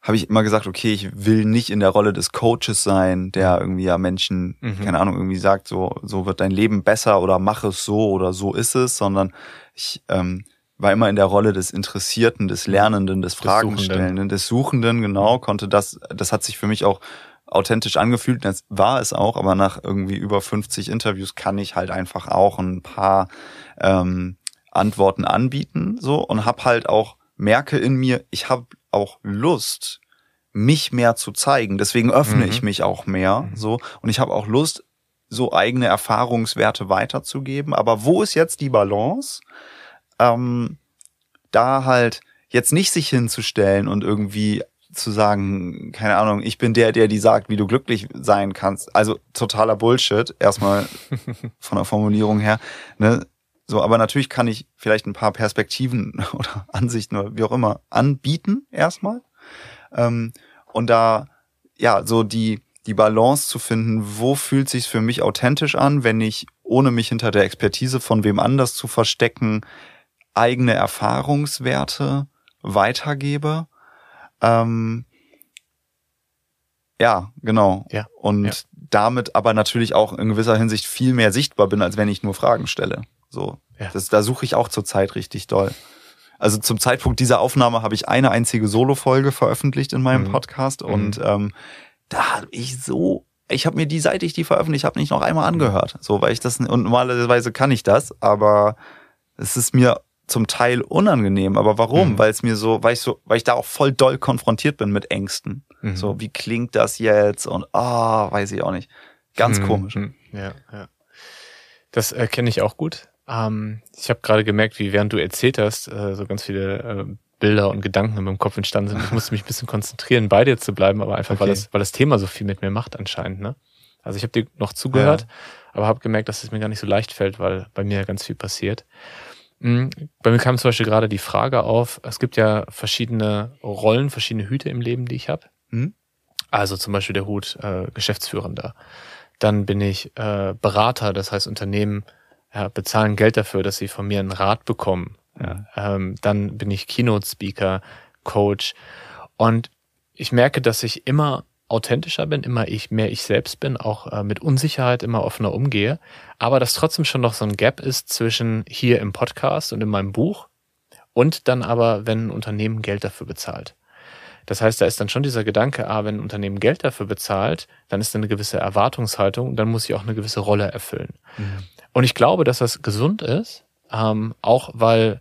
habe ich immer gesagt, okay, ich will nicht in der Rolle des Coaches sein, der irgendwie ja Menschen, mhm. keine Ahnung, irgendwie sagt, so, so wird dein Leben besser oder mach es so oder so ist es, sondern ich ähm, war immer in der Rolle des Interessierten, des Lernenden, des Fragenstellenden, des Suchenden, genau, konnte das, das hat sich für mich auch authentisch angefühlt, das war es auch, aber nach irgendwie über 50 Interviews kann ich halt einfach auch ein paar ähm, Antworten anbieten, so, und hab halt auch, merke in mir, ich habe auch Lust, mich mehr zu zeigen. Deswegen öffne mhm. ich mich auch mehr, mhm. so, und ich habe auch Lust, so eigene Erfahrungswerte weiterzugeben. Aber wo ist jetzt die Balance? Ähm, da halt jetzt nicht sich hinzustellen und irgendwie zu sagen, keine Ahnung, ich bin der, der die sagt, wie du glücklich sein kannst. Also totaler Bullshit, erstmal von der Formulierung her. Ne? So, aber natürlich kann ich vielleicht ein paar Perspektiven oder Ansichten oder wie auch immer anbieten, erstmal. Ähm, und da, ja, so die, die Balance zu finden, wo fühlt sich's für mich authentisch an, wenn ich, ohne mich hinter der Expertise von wem anders zu verstecken, eigene Erfahrungswerte weitergebe. Ähm, ja, genau. Ja, und ja. damit aber natürlich auch in gewisser Hinsicht viel mehr sichtbar bin, als wenn ich nur Fragen stelle. So, ja. das, da suche ich auch zurzeit richtig doll. Also zum Zeitpunkt dieser Aufnahme habe ich eine einzige Solo-Folge veröffentlicht in meinem mhm. Podcast und mhm. ähm, da habe ich so, ich habe mir die, seit ich die veröffentlicht habe, nicht noch einmal angehört. So, weil ich das und normalerweise kann ich das, aber es ist mir zum Teil unangenehm. Aber warum? Mhm. Weil es mir so, weil ich so, weil ich da auch voll doll konfrontiert bin mit Ängsten. Mhm. So, wie klingt das jetzt? Und ah, oh, weiß ich auch nicht. Ganz mhm. komisch. Mhm. Ja, ja. Das äh, kenne ich auch gut. Ähm, ich habe gerade gemerkt, wie während du erzählt hast, äh, so ganz viele äh, Bilder und Gedanken in meinem Kopf entstanden sind. Ich musste mich ein bisschen konzentrieren, bei dir zu bleiben, aber einfach, okay. weil, das, weil das Thema so viel mit mir macht anscheinend. Ne? Also ich habe dir noch zugehört, ja. aber habe gemerkt, dass es mir gar nicht so leicht fällt, weil bei mir ja ganz viel passiert. Mhm. Bei mir kam zum Beispiel gerade die Frage auf, es gibt ja verschiedene Rollen, verschiedene Hüte im Leben, die ich habe. Mhm. Also zum Beispiel der Hut äh, Geschäftsführender. Dann bin ich äh, Berater, das heißt Unternehmen ja, bezahlen Geld dafür, dass sie von mir einen Rat bekommen. Ja. Ähm, dann bin ich Keynote-Speaker, Coach. Und ich merke, dass ich immer authentischer bin, immer ich mehr ich selbst bin, auch äh, mit Unsicherheit immer offener umgehe, aber dass trotzdem schon noch so ein Gap ist zwischen hier im Podcast und in meinem Buch und dann aber, wenn ein Unternehmen Geld dafür bezahlt. Das heißt, da ist dann schon dieser Gedanke, ah, wenn ein Unternehmen Geld dafür bezahlt, dann ist da eine gewisse Erwartungshaltung, dann muss ich auch eine gewisse Rolle erfüllen. Mhm. Und ich glaube, dass das gesund ist, ähm, auch weil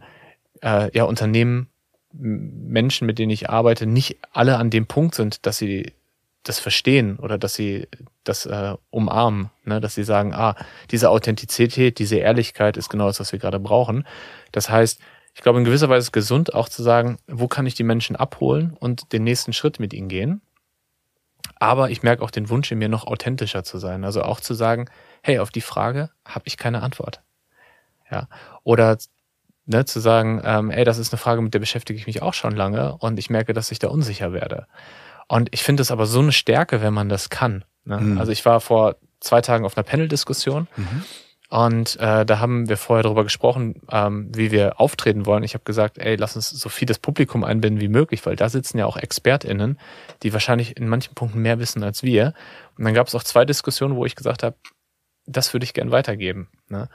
äh, ja Unternehmen, Menschen, mit denen ich arbeite, nicht alle an dem Punkt sind, dass sie das verstehen oder dass sie das äh, umarmen, ne? dass sie sagen, ah, diese Authentizität, diese Ehrlichkeit ist genau das, was wir gerade brauchen. Das heißt, ich glaube, in gewisser Weise ist es gesund auch zu sagen, wo kann ich die Menschen abholen und den nächsten Schritt mit ihnen gehen. Aber ich merke auch den Wunsch in mir, noch authentischer zu sein. Also auch zu sagen, hey, auf die Frage habe ich keine Antwort. Ja. Oder ne, zu sagen, ähm, ey, das ist eine Frage, mit der beschäftige ich mich auch schon lange und ich merke, dass ich da unsicher werde. Und ich finde es aber so eine Stärke, wenn man das kann. Ne? Mhm. Also ich war vor zwei Tagen auf einer Panel-Diskussion mhm. und äh, da haben wir vorher darüber gesprochen, ähm, wie wir auftreten wollen. Ich habe gesagt, ey, lass uns so viel das Publikum einbinden wie möglich, weil da sitzen ja auch ExpertInnen, die wahrscheinlich in manchen Punkten mehr wissen als wir. Und dann gab es auch zwei Diskussionen, wo ich gesagt habe, das würde ich gern weitergeben. Ne?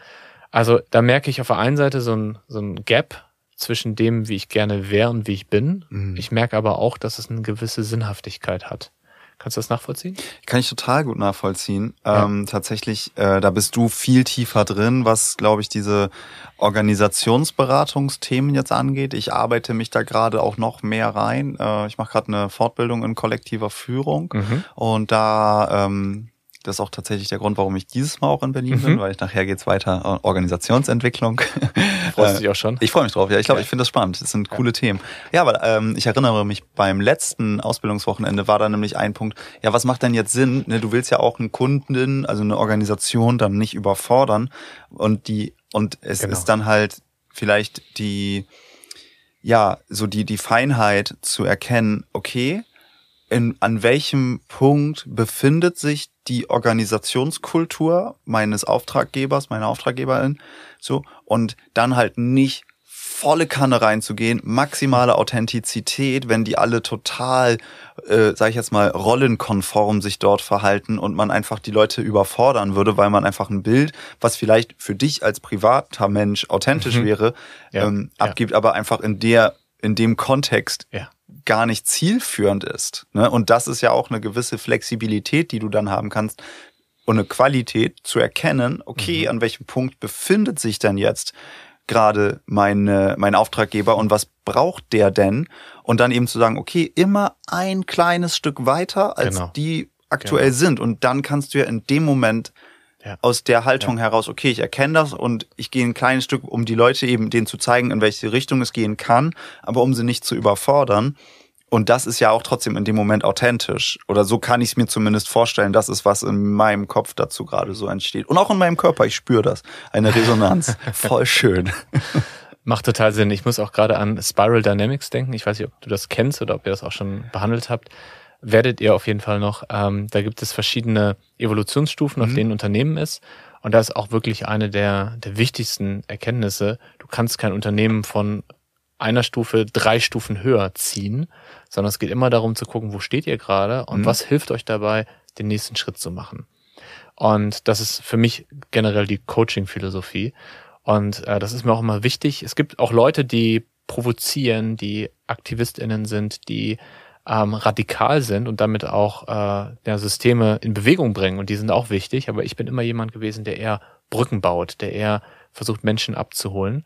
Also da merke ich auf der einen Seite so ein, so ein Gap zwischen dem, wie ich gerne wäre und wie ich bin. Mhm. Ich merke aber auch, dass es eine gewisse Sinnhaftigkeit hat. Kannst du das nachvollziehen? Kann ich total gut nachvollziehen. Ja. Ähm, tatsächlich, äh, da bist du viel tiefer drin, was, glaube ich, diese Organisationsberatungsthemen jetzt angeht. Ich arbeite mich da gerade auch noch mehr rein. Äh, ich mache gerade eine Fortbildung in kollektiver Führung mhm. und da ähm, das ist auch tatsächlich der Grund, warum ich dieses Mal auch in Berlin mhm. bin, weil ich nachher geht's weiter äh, Organisationsentwicklung. Freust du dich auch schon? Ich freue mich drauf, ja. Ich glaube, ja. ich finde das spannend. Das sind ja. coole Themen. Ja, aber ähm, ich erinnere mich, beim letzten Ausbildungswochenende war da nämlich ein Punkt, ja, was macht denn jetzt Sinn? Ne, du willst ja auch einen Kunden, also eine Organisation dann nicht überfordern. Und die, und es genau. ist dann halt vielleicht die, ja, so die, die Feinheit zu erkennen, okay, in, an welchem Punkt befindet sich die Organisationskultur meines Auftraggebers, meiner Auftraggeberin, so, und dann halt nicht volle Kanne reinzugehen, maximale Authentizität, wenn die alle total, äh, sag ich jetzt mal, rollenkonform sich dort verhalten und man einfach die Leute überfordern würde, weil man einfach ein Bild, was vielleicht für dich als privater Mensch authentisch mhm. wäre, ja, ähm, abgibt, ja. aber einfach in der, in dem Kontext ja gar nicht zielführend ist. Ne? Und das ist ja auch eine gewisse Flexibilität, die du dann haben kannst und eine Qualität zu erkennen, okay, mhm. an welchem Punkt befindet sich denn jetzt gerade meine, mein Auftraggeber und was braucht der denn? Und dann eben zu sagen, okay, immer ein kleines Stück weiter, als genau. die aktuell genau. sind. Und dann kannst du ja in dem Moment ja. aus der Haltung ja. heraus, okay, ich erkenne das und ich gehe ein kleines Stück, um die Leute eben denen zu zeigen, in welche Richtung es gehen kann, aber um sie nicht zu überfordern. Und das ist ja auch trotzdem in dem Moment authentisch. Oder so kann ich es mir zumindest vorstellen. Das ist, was in meinem Kopf dazu gerade so entsteht. Und auch in meinem Körper. Ich spüre das. Eine Resonanz. Voll schön. Macht total Sinn. Ich muss auch gerade an Spiral Dynamics denken. Ich weiß nicht, ob du das kennst oder ob ihr das auch schon behandelt habt werdet ihr auf jeden Fall noch. Ähm, da gibt es verschiedene Evolutionsstufen, auf mhm. denen Unternehmen ist. Und das ist auch wirklich eine der, der wichtigsten Erkenntnisse. Du kannst kein Unternehmen von einer Stufe drei Stufen höher ziehen, sondern es geht immer darum zu gucken, wo steht ihr gerade und mhm. was hilft euch dabei, den nächsten Schritt zu machen. Und das ist für mich generell die Coaching-Philosophie. Und äh, das ist mir auch immer wichtig. Es gibt auch Leute, die provozieren, die AktivistInnen sind, die ähm, radikal sind und damit auch äh, der Systeme in Bewegung bringen. Und die sind auch wichtig. Aber ich bin immer jemand gewesen, der eher Brücken baut, der eher versucht, Menschen abzuholen.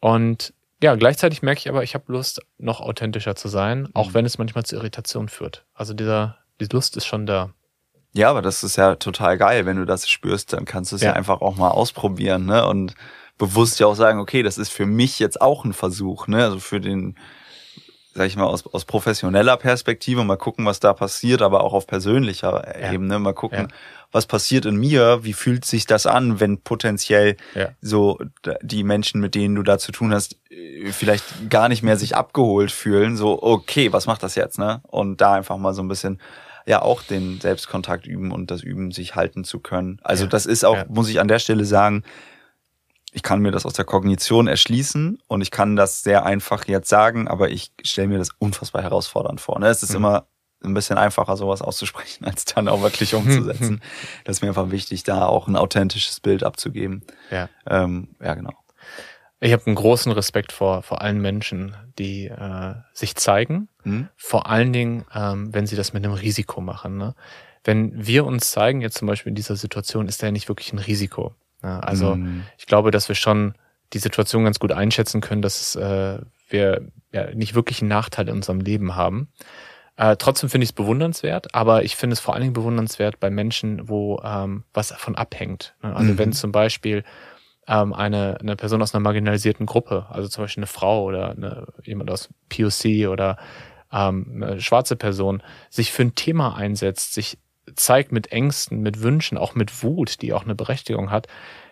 Und ja, gleichzeitig merke ich aber, ich habe Lust, noch authentischer zu sein, auch mhm. wenn es manchmal zu Irritation führt. Also dieser, die Lust ist schon da. Ja, aber das ist ja total geil, wenn du das spürst, dann kannst du es ja. ja einfach auch mal ausprobieren, ne? Und bewusst ja auch sagen, okay, das ist für mich jetzt auch ein Versuch, ne? Also für den sag ich mal, aus, aus professioneller Perspektive, mal gucken, was da passiert, aber auch auf persönlicher ja. Ebene, mal gucken, ja. was passiert in mir, wie fühlt sich das an, wenn potenziell ja. so die Menschen, mit denen du da zu tun hast, vielleicht gar nicht mehr sich abgeholt fühlen, so, okay, was macht das jetzt, ne? Und da einfach mal so ein bisschen ja auch den Selbstkontakt üben und das üben, sich halten zu können. Also das ist auch, muss ich an der Stelle sagen, ich kann mir das aus der Kognition erschließen und ich kann das sehr einfach jetzt sagen, aber ich stelle mir das unfassbar herausfordernd vor. Ne? Es ist mhm. immer ein bisschen einfacher, sowas auszusprechen, als dann auch wirklich umzusetzen. das ist mir einfach wichtig, da auch ein authentisches Bild abzugeben. Ja, ähm, ja genau. Ich habe einen großen Respekt vor, vor allen Menschen, die äh, sich zeigen. Mhm. Vor allen Dingen, ähm, wenn sie das mit einem Risiko machen. Ne? Wenn wir uns zeigen, jetzt zum Beispiel in dieser Situation, ist da ja nicht wirklich ein Risiko. Ja, also mhm. ich glaube, dass wir schon die Situation ganz gut einschätzen können, dass äh, wir ja nicht wirklich einen Nachteil in unserem Leben haben. Äh, trotzdem finde ich es bewundernswert, aber ich finde es vor allen Dingen bewundernswert bei Menschen, wo ähm, was davon abhängt. Ne? Also mhm. wenn zum Beispiel ähm, eine, eine Person aus einer marginalisierten Gruppe, also zum Beispiel eine Frau oder eine, jemand aus POC oder ähm, eine schwarze Person, sich für ein Thema einsetzt, sich zeigt mit Ängsten, mit Wünschen, auch mit Wut, die auch eine Berechtigung hat,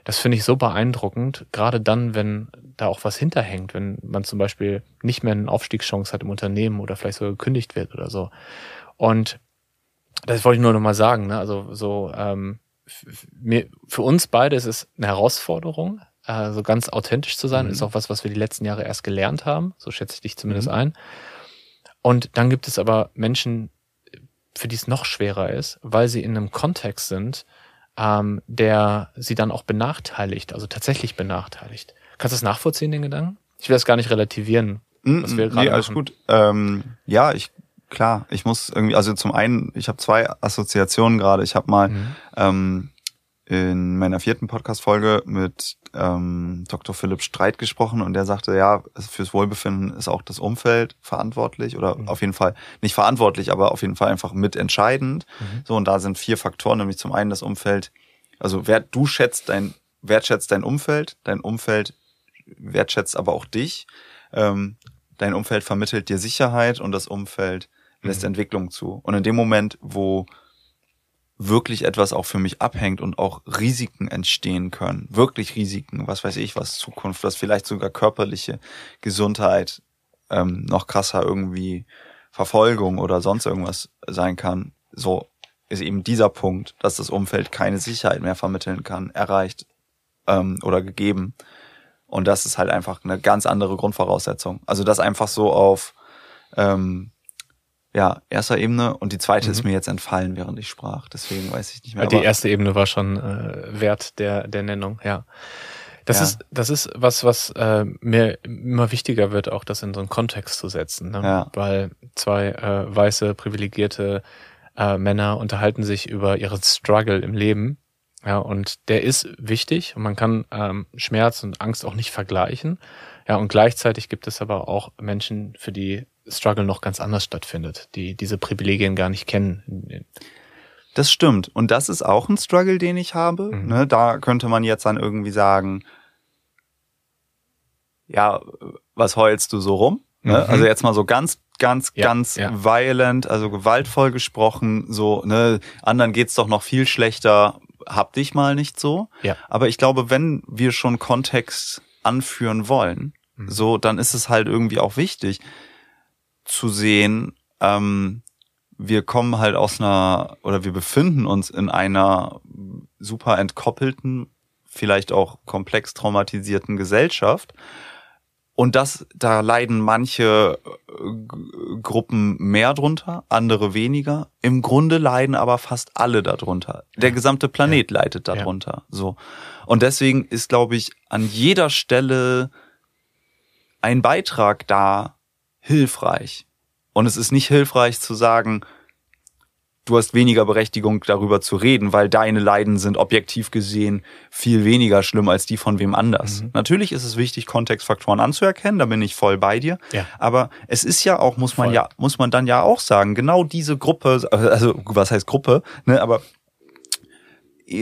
das finde ich so beeindruckend, gerade dann, wenn da auch was hinterhängt, wenn man zum Beispiel nicht mehr eine Aufstiegschance hat im Unternehmen oder vielleicht sogar gekündigt wird oder so. Und das wollte ich nur noch mal sagen, ne? also so ähm, mir, für uns beide ist es eine Herausforderung, äh, so ganz authentisch zu sein, mhm. ist auch was, was wir die letzten Jahre erst gelernt haben, so schätze ich dich zumindest mhm. ein. Und dann gibt es aber Menschen, für die es noch schwerer ist, weil sie in einem Kontext sind, ähm, der sie dann auch benachteiligt, also tatsächlich benachteiligt. Kannst du das nachvollziehen, den Gedanken? Ich will das gar nicht relativieren, mm, was wir gerade nee, alles machen. gut. Ähm, ja, ich klar, ich muss irgendwie, also zum einen, ich habe zwei Assoziationen gerade. Ich habe mal mhm. ähm, in meiner vierten Podcast-Folge mit ähm, Dr. Philipp Streit gesprochen und der sagte, ja, fürs Wohlbefinden ist auch das Umfeld verantwortlich oder mhm. auf jeden Fall nicht verantwortlich, aber auf jeden Fall einfach mitentscheidend. Mhm. So, und da sind vier Faktoren, nämlich zum einen das Umfeld, also wer du schätzt dein, wertschätzt dein Umfeld, dein Umfeld wertschätzt aber auch dich, ähm, dein Umfeld vermittelt dir Sicherheit und das Umfeld lässt mhm. Entwicklung zu. Und in dem Moment, wo wirklich etwas auch für mich abhängt und auch Risiken entstehen können. Wirklich Risiken, was weiß ich, was Zukunft, was vielleicht sogar körperliche Gesundheit, ähm, noch krasser irgendwie Verfolgung oder sonst irgendwas sein kann. So ist eben dieser Punkt, dass das Umfeld keine Sicherheit mehr vermitteln kann, erreicht ähm, oder gegeben. Und das ist halt einfach eine ganz andere Grundvoraussetzung. Also das einfach so auf ähm, ja, erster Ebene und die zweite mhm. ist mir jetzt entfallen, während ich sprach. Deswegen weiß ich nicht mehr. Die erste Ebene war schon äh, wert der, der Nennung, ja. Das ja. ist, das ist was, was äh, mir immer wichtiger wird, auch das in so einen Kontext zu setzen. Ne? Ja. Weil zwei äh, weiße, privilegierte äh, Männer unterhalten sich über ihren Struggle im Leben. Ja, und der ist wichtig und man kann ähm, Schmerz und Angst auch nicht vergleichen. Ja, und gleichzeitig gibt es aber auch Menschen, für die Struggle noch ganz anders stattfindet, die diese Privilegien gar nicht kennen. Das stimmt. Und das ist auch ein Struggle, den ich habe. Mhm. Ne, da könnte man jetzt dann irgendwie sagen, ja, was heulst du so rum? Ne? Mhm. Also jetzt mal so ganz, ganz, ja, ganz ja. violent, also gewaltvoll gesprochen, so, ne, anderen geht's doch noch viel schlechter, hab dich mal nicht so. Ja. Aber ich glaube, wenn wir schon Kontext anführen wollen, mhm. so, dann ist es halt irgendwie auch wichtig, zu sehen, ähm, wir kommen halt aus einer oder wir befinden uns in einer super entkoppelten, vielleicht auch komplex traumatisierten Gesellschaft. Und das, da leiden manche äh, Gruppen mehr drunter, andere weniger. Im Grunde leiden aber fast alle darunter. Der gesamte Planet ja. leidet darunter. Ja. So. Und deswegen ist, glaube ich, an jeder Stelle ein Beitrag da, hilfreich. Und es ist nicht hilfreich zu sagen, du hast weniger Berechtigung darüber zu reden, weil deine Leiden sind objektiv gesehen viel weniger schlimm als die von wem anders. Mhm. Natürlich ist es wichtig, Kontextfaktoren anzuerkennen, da bin ich voll bei dir. Ja. Aber es ist ja auch, muss man voll. ja, muss man dann ja auch sagen, genau diese Gruppe, also was heißt Gruppe, ne, aber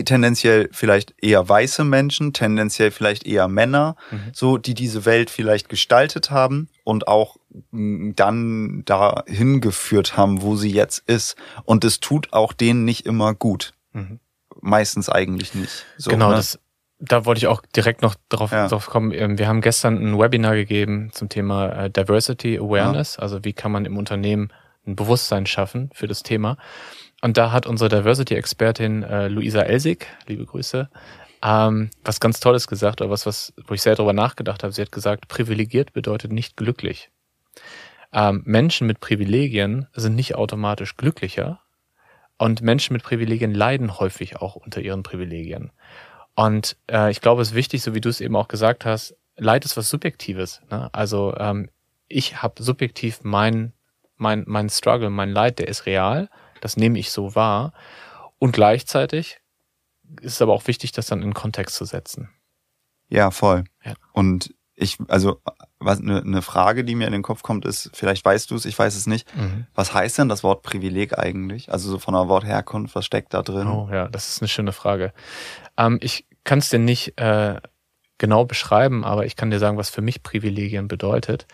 tendenziell vielleicht eher weiße Menschen, tendenziell vielleicht eher Männer, mhm. so die diese Welt vielleicht gestaltet haben und auch mm, dann dahin geführt haben, wo sie jetzt ist. Und es tut auch denen nicht immer gut. Mhm. Meistens eigentlich nicht. So, genau, ne? das, da wollte ich auch direkt noch drauf, ja. drauf kommen. Ähm, wir haben gestern ein Webinar gegeben zum Thema äh, Diversity Awareness, ja. also wie kann man im Unternehmen ein Bewusstsein schaffen für das Thema. Und da hat unsere Diversity-Expertin äh, Luisa Elsig, liebe Grüße, ähm, was ganz Tolles gesagt, oder was, was, wo ich sehr darüber nachgedacht habe. Sie hat gesagt, privilegiert bedeutet nicht glücklich. Ähm, Menschen mit Privilegien sind nicht automatisch glücklicher und Menschen mit Privilegien leiden häufig auch unter ihren Privilegien. Und äh, ich glaube, es ist wichtig, so wie du es eben auch gesagt hast, Leid ist was Subjektives. Ne? Also ähm, ich habe subjektiv mein, mein, mein Struggle, mein Leid, der ist real das nehme ich so wahr. Und gleichzeitig ist es aber auch wichtig, das dann in Kontext zu setzen. Ja, voll. Ja. Und ich, also was eine, eine Frage, die mir in den Kopf kommt, ist, vielleicht weißt du es, ich weiß es nicht. Mhm. Was heißt denn das Wort Privileg eigentlich? Also so von der Wortherkunft, was steckt da drin? Oh ja, das ist eine schöne Frage. Ähm, ich kann es dir nicht äh, genau beschreiben, aber ich kann dir sagen, was für mich Privilegien bedeutet.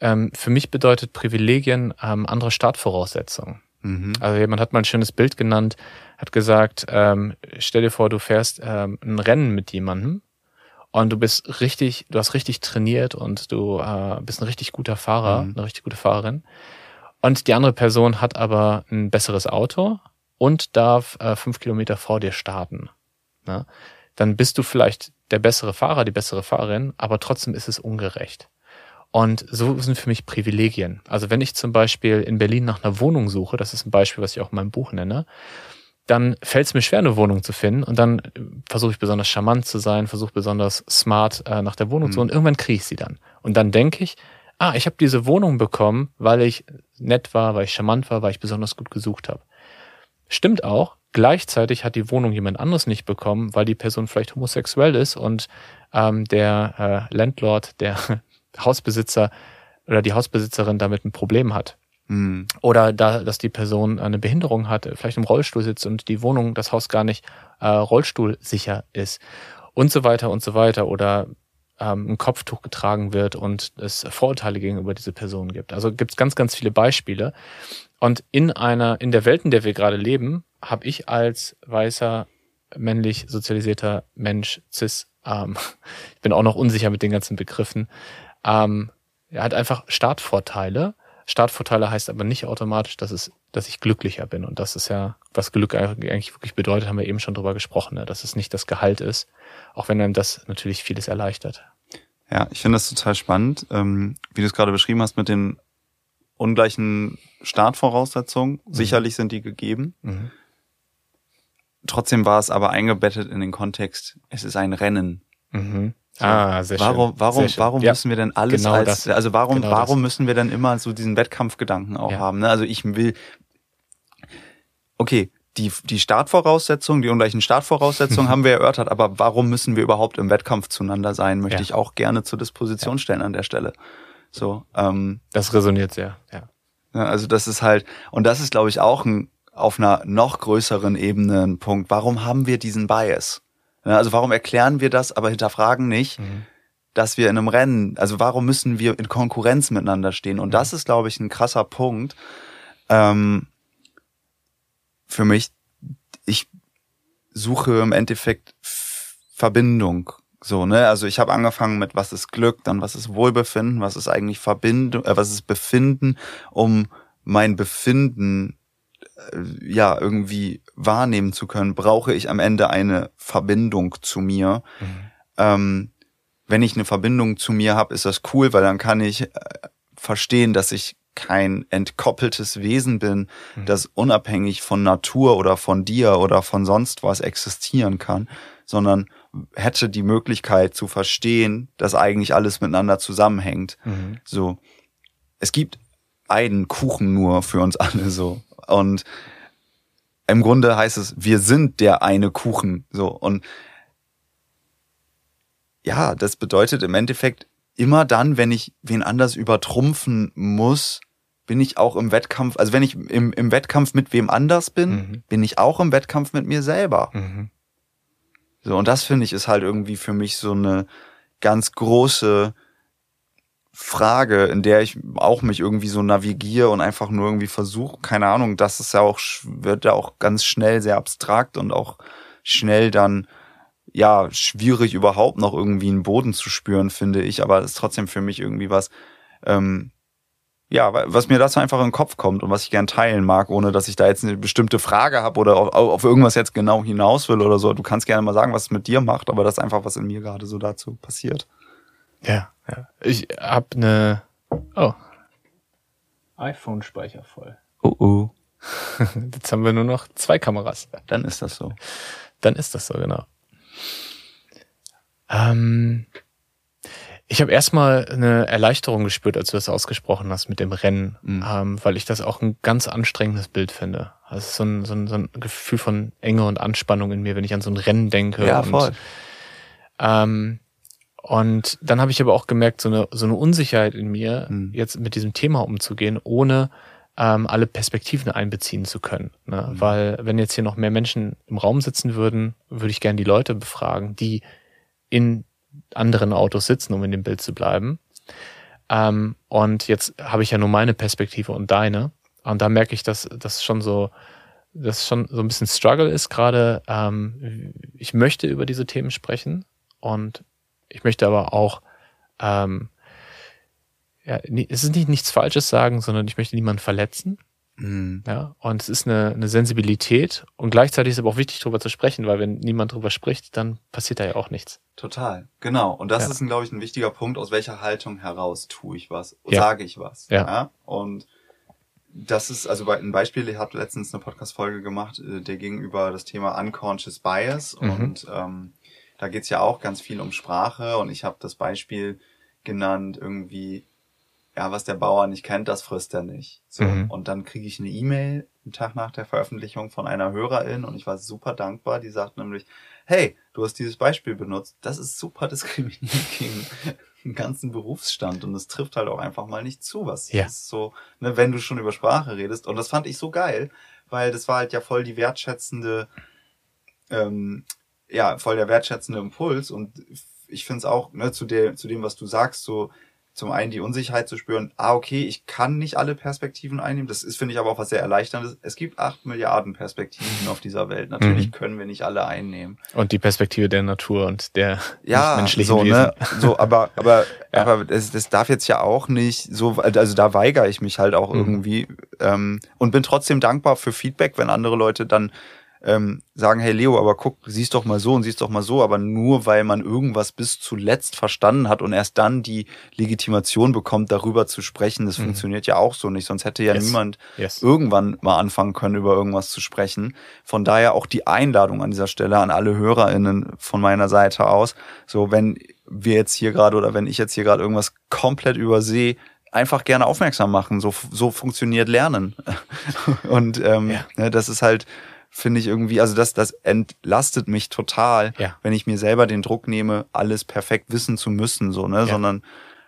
Ähm, für mich bedeutet Privilegien ähm, andere Startvoraussetzungen. Mhm. Also jemand hat mal ein schönes Bild genannt, hat gesagt, ähm, stell dir vor, du fährst ähm, ein Rennen mit jemandem und du bist richtig, du hast richtig trainiert und du äh, bist ein richtig guter Fahrer, mhm. eine richtig gute Fahrerin. Und die andere Person hat aber ein besseres Auto und darf äh, fünf Kilometer vor dir starten. Ne? Dann bist du vielleicht der bessere Fahrer, die bessere Fahrerin, aber trotzdem ist es ungerecht. Und so sind für mich Privilegien. Also wenn ich zum Beispiel in Berlin nach einer Wohnung suche, das ist ein Beispiel, was ich auch in meinem Buch nenne, dann fällt es mir schwer, eine Wohnung zu finden. Und dann versuche ich besonders charmant zu sein, versuche besonders smart äh, nach der Wohnung mhm. zu suchen. Und irgendwann kriege ich sie dann. Und dann denke ich, ah, ich habe diese Wohnung bekommen, weil ich nett war, weil ich charmant war, weil ich besonders gut gesucht habe. Stimmt auch. Gleichzeitig hat die Wohnung jemand anderes nicht bekommen, weil die Person vielleicht homosexuell ist und ähm, der äh, Landlord, der Hausbesitzer oder die Hausbesitzerin damit ein Problem hat. Mhm. Oder da, dass die Person eine Behinderung hat, vielleicht im Rollstuhl sitzt und die Wohnung, das Haus gar nicht äh, rollstuhlsicher ist. Und so weiter und so weiter. Oder ähm, ein Kopftuch getragen wird und es Vorurteile gegenüber diese Person gibt. Also gibt es ganz, ganz viele Beispiele. Und in einer, in der Welt, in der wir gerade leben, habe ich als weißer, männlich sozialisierter Mensch, cis, ähm, ich bin auch noch unsicher mit den ganzen Begriffen, ähm, er hat einfach Startvorteile. Startvorteile heißt aber nicht automatisch, dass es, dass ich glücklicher bin. Und das ist ja, was Glück eigentlich wirklich bedeutet, haben wir eben schon drüber gesprochen, ne? dass es nicht das Gehalt ist, auch wenn einem das natürlich vieles erleichtert. Ja, ich finde das total spannend, ähm, wie du es gerade beschrieben hast mit den ungleichen Startvoraussetzungen. Mhm. Sicherlich sind die gegeben. Mhm. Trotzdem war es aber eingebettet in den Kontext, es ist ein Rennen. Mhm. Ah, sehr warum, schön. Warum, sehr warum ja. müssen wir denn alles genau als, das. also warum, genau warum das. müssen wir denn immer so diesen Wettkampfgedanken auch ja. haben? Ne? Also ich will, okay, die, die Startvoraussetzungen, die ungleichen Startvoraussetzungen haben wir erörtert, aber warum müssen wir überhaupt im Wettkampf zueinander sein, möchte ja. ich auch gerne zur Disposition stellen an der Stelle. So, ähm, das resoniert sehr, ja. Also das ist halt, und das ist, glaube ich, auch ein, auf einer noch größeren Ebene ein Punkt. Warum haben wir diesen Bias? Also warum erklären wir das, aber hinterfragen nicht, mhm. dass wir in einem Rennen, also warum müssen wir in Konkurrenz miteinander stehen? Und mhm. das ist, glaube ich, ein krasser Punkt ähm, für mich. Ich suche im Endeffekt Verbindung. So, ne? Also ich habe angefangen mit was ist Glück, dann was ist Wohlbefinden, was ist eigentlich Verbindung, äh, was ist Befinden, um mein Befinden äh, ja irgendwie wahrnehmen zu können, brauche ich am Ende eine Verbindung zu mir. Mhm. Ähm, wenn ich eine Verbindung zu mir habe, ist das cool, weil dann kann ich äh, verstehen, dass ich kein entkoppeltes Wesen bin, mhm. das unabhängig von Natur oder von dir oder von sonst was existieren kann, sondern hätte die Möglichkeit zu verstehen, dass eigentlich alles miteinander zusammenhängt. Mhm. So. Es gibt einen Kuchen nur für uns alle so. Und im Grunde heißt es, wir sind der eine Kuchen. So. Und ja, das bedeutet im Endeffekt, immer dann, wenn ich wen anders übertrumpfen muss, bin ich auch im Wettkampf, also wenn ich im, im Wettkampf mit wem anders bin, mhm. bin ich auch im Wettkampf mit mir selber. Mhm. So, und das finde ich ist halt irgendwie für mich so eine ganz große Frage, in der ich auch mich irgendwie so navigiere und einfach nur irgendwie versuche, keine Ahnung, das ist ja auch, wird ja auch ganz schnell sehr abstrakt und auch schnell dann ja schwierig überhaupt noch irgendwie einen Boden zu spüren, finde ich. Aber es ist trotzdem für mich irgendwie was, ähm, ja, was mir dazu einfach in den Kopf kommt und was ich gern teilen mag, ohne dass ich da jetzt eine bestimmte Frage habe oder auf, auf, irgendwas jetzt genau hinaus will oder so. Du kannst gerne mal sagen, was es mit dir macht, aber das ist einfach, was in mir gerade so dazu passiert. Ja, ja. Ich hab eine. Oh. iPhone-Speicher voll. Oh oh. Jetzt haben wir nur noch zwei Kameras. Dann ist das so. Dann ist das so, genau. Ähm, ich habe erstmal eine Erleichterung gespürt, als du das ausgesprochen hast mit dem Rennen, mhm. ähm, weil ich das auch ein ganz anstrengendes Bild finde. Also so ein, so, ein, so ein Gefühl von Enge und Anspannung in mir, wenn ich an so ein Rennen denke. Ja, und, voll. Ähm, und dann habe ich aber auch gemerkt, so eine, so eine Unsicherheit in mir, mhm. jetzt mit diesem Thema umzugehen, ohne ähm, alle Perspektiven einbeziehen zu können. Ne? Mhm. Weil wenn jetzt hier noch mehr Menschen im Raum sitzen würden, würde ich gerne die Leute befragen, die in anderen Autos sitzen, um in dem Bild zu bleiben. Ähm, und jetzt habe ich ja nur meine Perspektive und deine. Und da merke ich, dass das schon so, dass schon so ein bisschen Struggle ist gerade. Ähm, ich möchte über diese Themen sprechen und ich möchte aber auch, ähm, ja, es ist nicht nichts Falsches sagen, sondern ich möchte niemanden verletzen. Mhm. Ja, und es ist eine, eine Sensibilität und gleichzeitig ist es aber auch wichtig, darüber zu sprechen, weil wenn niemand darüber spricht, dann passiert da ja auch nichts. Total, genau. Und das ja. ist, glaube ich, ein wichtiger Punkt, aus welcher Haltung heraus tue ich was, ja. sage ich was. Ja. ja. Und das ist, also ein Beispiel, ich habe letztens eine Podcast-Folge gemacht, äh, der gegenüber das Thema Unconscious Bias mhm. und ähm, da geht's ja auch ganz viel um Sprache und ich habe das Beispiel genannt, irgendwie, ja, was der Bauer nicht kennt, das frisst er nicht. So. Mhm. Und dann kriege ich eine E-Mail einen Tag nach der Veröffentlichung von einer Hörerin und ich war super dankbar. Die sagt nämlich, hey, du hast dieses Beispiel benutzt. Das ist super diskriminierend gegen den ganzen Berufsstand und es trifft halt auch einfach mal nicht zu, was ja. ist so, ne, wenn du schon über Sprache redest. Und das fand ich so geil, weil das war halt ja voll die wertschätzende ähm, ja, voll der wertschätzende Impuls und ich finde es auch, ne, zu, der, zu dem, was du sagst, so zum einen die Unsicherheit zu spüren, ah, okay, ich kann nicht alle Perspektiven einnehmen. Das ist, finde ich, aber auch was sehr Erleichterndes. Es gibt acht Milliarden Perspektiven auf dieser Welt. Natürlich mhm. können wir nicht alle einnehmen. Und die Perspektive der Natur und der ja, menschlichen so, ne, Wesen. Ne, so, aber, aber, ja. aber das, das darf jetzt ja auch nicht so, also da weigere ich mich halt auch mhm. irgendwie ähm, und bin trotzdem dankbar für Feedback, wenn andere Leute dann ähm, sagen, hey Leo, aber guck, siehst doch mal so und siehst doch mal so, aber nur weil man irgendwas bis zuletzt verstanden hat und erst dann die Legitimation bekommt, darüber zu sprechen, das mhm. funktioniert ja auch so nicht. Sonst hätte ja yes. niemand yes. irgendwann mal anfangen können, über irgendwas zu sprechen. Von daher auch die Einladung an dieser Stelle an alle HörerInnen von meiner Seite aus. So, wenn wir jetzt hier gerade oder wenn ich jetzt hier gerade irgendwas komplett übersehe, einfach gerne aufmerksam machen. So, so funktioniert Lernen. Und ähm, ja. ne, das ist halt finde ich irgendwie, also das, das entlastet mich total, ja. wenn ich mir selber den Druck nehme, alles perfekt wissen zu müssen, so, ne, ja. sondern